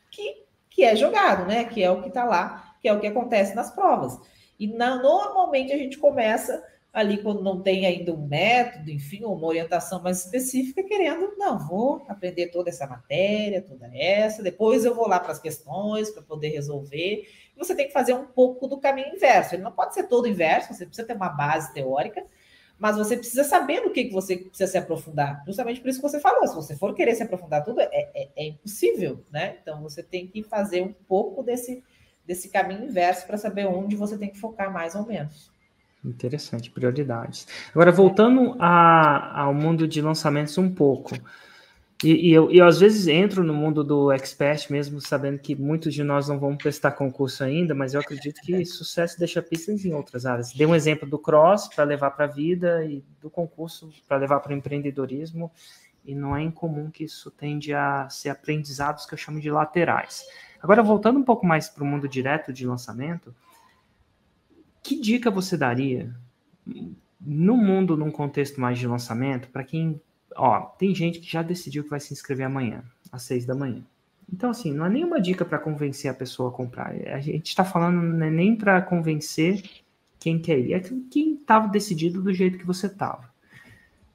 que, que é jogado, né? Que é o que está lá, que é o que acontece nas provas. E na, normalmente a gente começa ali quando não tem ainda um método, enfim, uma orientação mais específica, querendo, não, vou aprender toda essa matéria, toda essa, depois eu vou lá para as questões para poder resolver. Você tem que fazer um pouco do caminho inverso. Ele não pode ser todo inverso, você precisa ter uma base teórica, mas você precisa saber no que, que você precisa se aprofundar. Justamente por isso que você falou, se você for querer se aprofundar tudo, é, é, é impossível, né? Então você tem que fazer um pouco desse, desse caminho inverso para saber onde você tem que focar mais ou menos. Interessante, prioridades. Agora, voltando a, ao mundo de lançamentos um pouco, e, e eu, eu, às vezes entro no mundo do expert mesmo, sabendo que muitos de nós não vão prestar concurso ainda, mas eu acredito que sucesso deixa pistas em outras áreas. Dei um exemplo do cross para levar para a vida e do concurso para levar para o empreendedorismo, e não é incomum que isso tende a ser aprendizados que eu chamo de laterais. Agora, voltando um pouco mais para o mundo direto de lançamento, que dica você daria no mundo, num contexto mais de lançamento, para quem. Ó, tem gente que já decidiu que vai se inscrever amanhã, às seis da manhã. Então, assim, não é nenhuma dica para convencer a pessoa a comprar. A gente está falando não é nem para convencer quem quer ir, é quem estava decidido do jeito que você estava.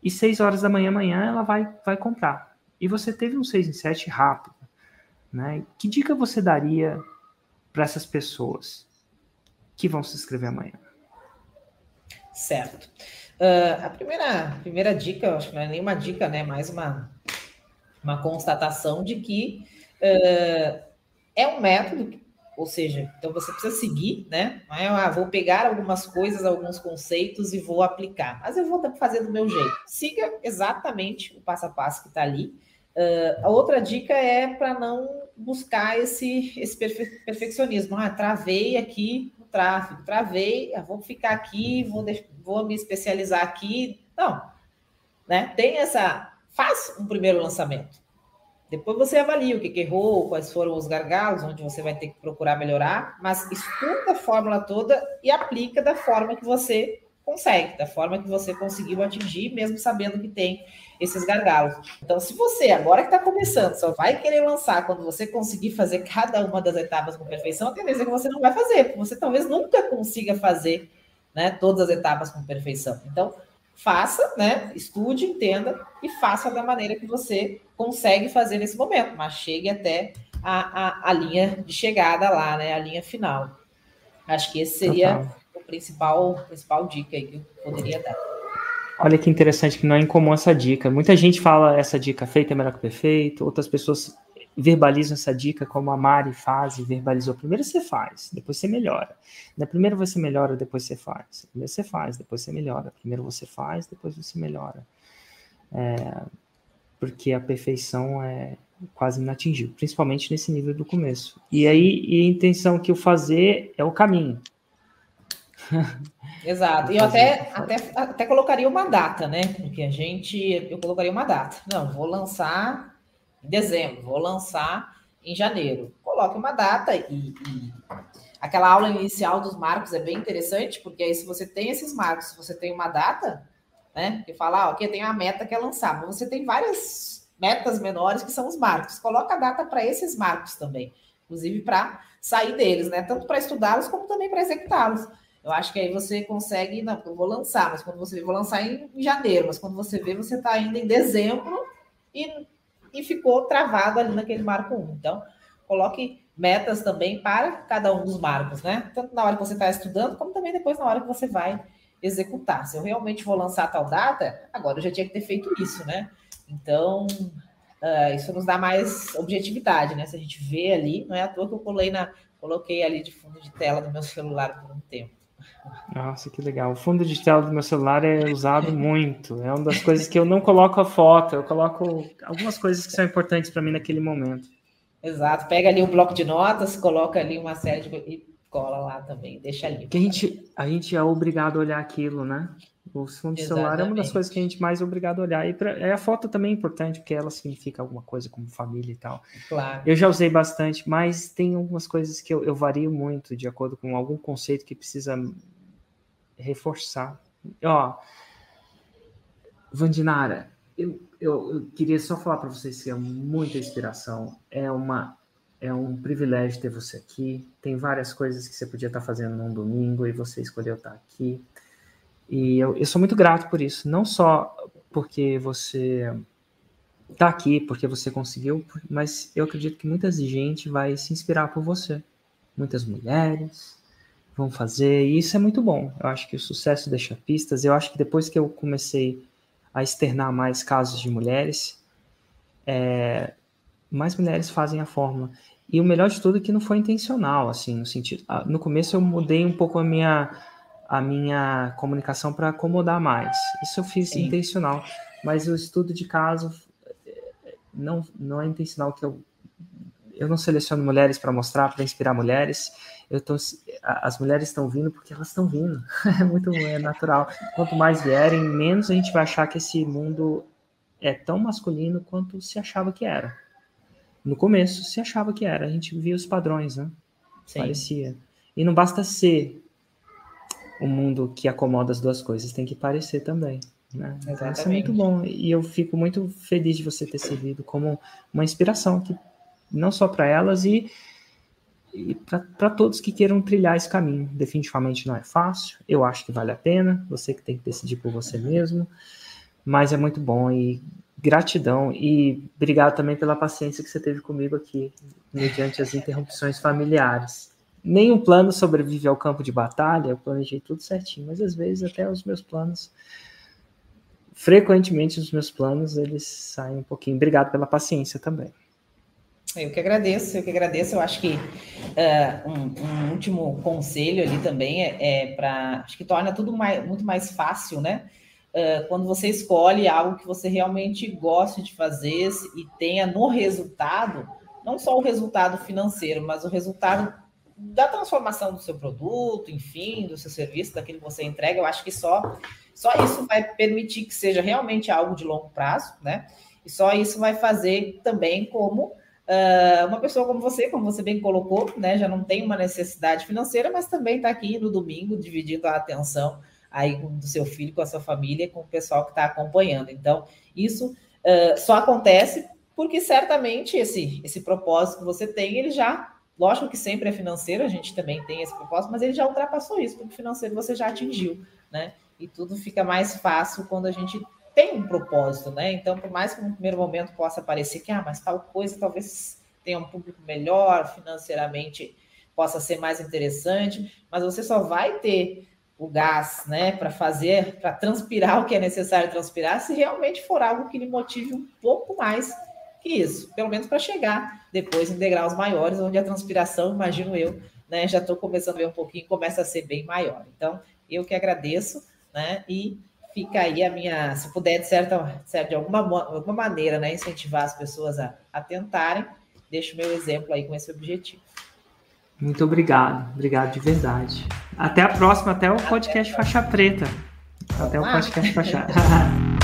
E seis horas da manhã, amanhã, ela vai, vai comprar. E você teve um 6 em 7 rápido. Né? Que dica você daria para essas pessoas? Que vão se inscrever amanhã? Certo. Uh, a primeira, primeira dica, acho que não é nenhuma dica, né? Mais uma, uma constatação de que uh, é um método, ou seja, então você precisa seguir, né? Não é, ah, vou pegar algumas coisas, alguns conceitos e vou aplicar, mas eu vou fazer do meu jeito. Siga exatamente o passo a passo que está ali. Uh, a outra dica é para não buscar esse, esse perfe perfeccionismo. Ah, travei aqui tráfego, ah, vou ficar aqui, vou, vou me especializar aqui. Não, né? Tem essa. Faz um primeiro lançamento. Depois você avalia o que, que errou, quais foram os gargalos, onde você vai ter que procurar melhorar, mas estuda a fórmula toda e aplica da forma que você consegue, da forma que você conseguiu atingir, mesmo sabendo que tem esses gargalos. Então, se você, agora que está começando, só vai querer lançar quando você conseguir fazer cada uma das etapas com perfeição, a tendência é que você não vai fazer, porque você talvez nunca consiga fazer né, todas as etapas com perfeição. Então, faça, né? Estude, entenda e faça da maneira que você consegue fazer nesse momento, mas chegue até a, a, a linha de chegada lá, né? A linha final. Acho que esse seria Total. o principal, principal dica aí que eu poderia dar. Olha que interessante que não é incomum essa dica. Muita gente fala essa dica feita é melhor que perfeito, outras pessoas verbalizam essa dica como a Mari faz e verbalizou. Primeiro você faz, depois você melhora. Na primeiro você melhora, depois você faz. Primeiro você faz, depois você melhora. Primeiro você faz, depois você melhora. É, porque a perfeição é quase inatingível, principalmente nesse nível do começo. E aí e a intenção que o fazer é o caminho. Exato. E eu até, até, até colocaria uma data, né? Porque a gente, eu colocaria uma data. Não, vou lançar em dezembro, vou lançar em janeiro. Coloque uma data e, e, aquela aula inicial dos marcos é bem interessante, porque aí se você tem esses marcos, você tem uma data, né, que fala, ah, ok, tem a meta que é lançar, mas você tem várias metas menores que são os marcos. Coloca a data para esses marcos também, inclusive para sair deles, né, tanto para estudá-los como também para executá-los. Eu acho que aí você consegue, não, eu vou lançar, mas quando você vê, vou lançar em, janeiro, mas quando você vê, você está ainda em dezembro e e ficou travado ali naquele marco 1. Então, coloque metas também para cada um dos marcos, né? Tanto na hora que você está estudando, como também depois na hora que você vai executar. Se eu realmente vou lançar tal data, agora eu já tinha que ter feito isso, né? Então, uh, isso nos dá mais objetividade, né? Se a gente vê ali, não é à toa que eu colei na, coloquei ali de fundo de tela do meu celular por um tempo. Nossa, que legal. O fundo de tela do meu celular é usado muito. É uma das coisas que eu não coloco a foto, eu coloco algumas coisas que são importantes para mim naquele momento. Exato. Pega ali um bloco de notas, coloca ali uma série de e cola lá também, deixa ali. Que a gente, a gente é obrigado a olhar aquilo, né? O fundo de celular é uma das coisas que a gente mais é obrigado a olhar. E pra, é, a foto também é importante, porque ela significa alguma coisa como família e tal. Claro. Eu já usei bastante, mas tem algumas coisas que eu, eu vario muito de acordo com algum conceito que precisa reforçar. Ó, Vandinara, eu, eu, eu queria só falar para vocês que é muita inspiração. É uma é um privilégio ter você aqui. Tem várias coisas que você podia estar fazendo num domingo e você escolheu estar aqui. E eu, eu sou muito grato por isso, não só porque você está aqui, porque você conseguiu, mas eu acredito que muita gente vai se inspirar por você. Muitas mulheres vão fazer, e isso é muito bom. Eu acho que o sucesso deixa pistas. Eu acho que depois que eu comecei a externar mais casos de mulheres, é, mais mulheres fazem a fórmula. E o melhor de tudo é que não foi intencional, assim, no sentido. Ah, no começo eu mudei um pouco a minha a minha comunicação para acomodar mais. Isso eu fiz Sim. intencional, mas o estudo de caso não, não é intencional que eu eu não seleciono mulheres para mostrar, para inspirar mulheres. Eu tô, as mulheres estão vindo porque elas estão vindo. É muito é natural. Quanto mais vierem, menos a gente vai achar que esse mundo é tão masculino quanto se achava que era. No começo se achava que era, a gente via os padrões, né? Sim. Parecia. E não basta ser o mundo que acomoda as duas coisas, tem que parecer também. Né? Então, isso é muito bom. E eu fico muito feliz de você ter servido como uma inspiração, que, não só para elas e, e para todos que queiram trilhar esse caminho. Definitivamente não é fácil, eu acho que vale a pena, você que tem que decidir por você mesmo, mas é muito bom e gratidão e obrigado também pela paciência que você teve comigo aqui, mediante as interrupções familiares. Nenhum plano sobrevive ao campo de batalha, eu planejei tudo certinho, mas às vezes até os meus planos, frequentemente os meus planos, eles saem um pouquinho. Obrigado pela paciência também. Eu que agradeço, eu que agradeço. Eu acho que uh, um, um, último conselho ali também é, é para. Acho que torna tudo mais, muito mais fácil, né? Uh, quando você escolhe algo que você realmente goste de fazer e tenha no resultado, não só o resultado financeiro, mas o resultado da transformação do seu produto, enfim, do seu serviço, daquilo que você entrega, eu acho que só, só isso vai permitir que seja realmente algo de longo prazo, né? E só isso vai fazer também como uh, uma pessoa como você, como você bem colocou, né? Já não tem uma necessidade financeira, mas também está aqui no domingo dividindo a atenção aí do seu filho, com a sua família, com o pessoal que está acompanhando. Então, isso uh, só acontece porque certamente esse, esse propósito que você tem, ele já Lógico que sempre é financeiro, a gente também tem esse propósito, mas ele já ultrapassou isso, porque financeiro você já atingiu, né? E tudo fica mais fácil quando a gente tem um propósito, né? Então, por mais que no primeiro momento possa parecer que, ah, mas tal coisa talvez tenha um público melhor, financeiramente possa ser mais interessante, mas você só vai ter o gás, né, para fazer, para transpirar o que é necessário transpirar, se realmente for algo que lhe motive um pouco mais isso, pelo menos para chegar depois em degraus maiores, onde a transpiração, imagino eu, né, já estou começando a ver um pouquinho, começa a ser bem maior. Então, eu que agradeço, né, e fica aí a minha, se puder, de certa, de alguma, alguma maneira, né, incentivar as pessoas a, a tentarem, deixo o meu exemplo aí com esse objetivo. Muito obrigado, obrigado de verdade. Até a próxima, até o podcast Faixa Preta. Até o podcast Faixa.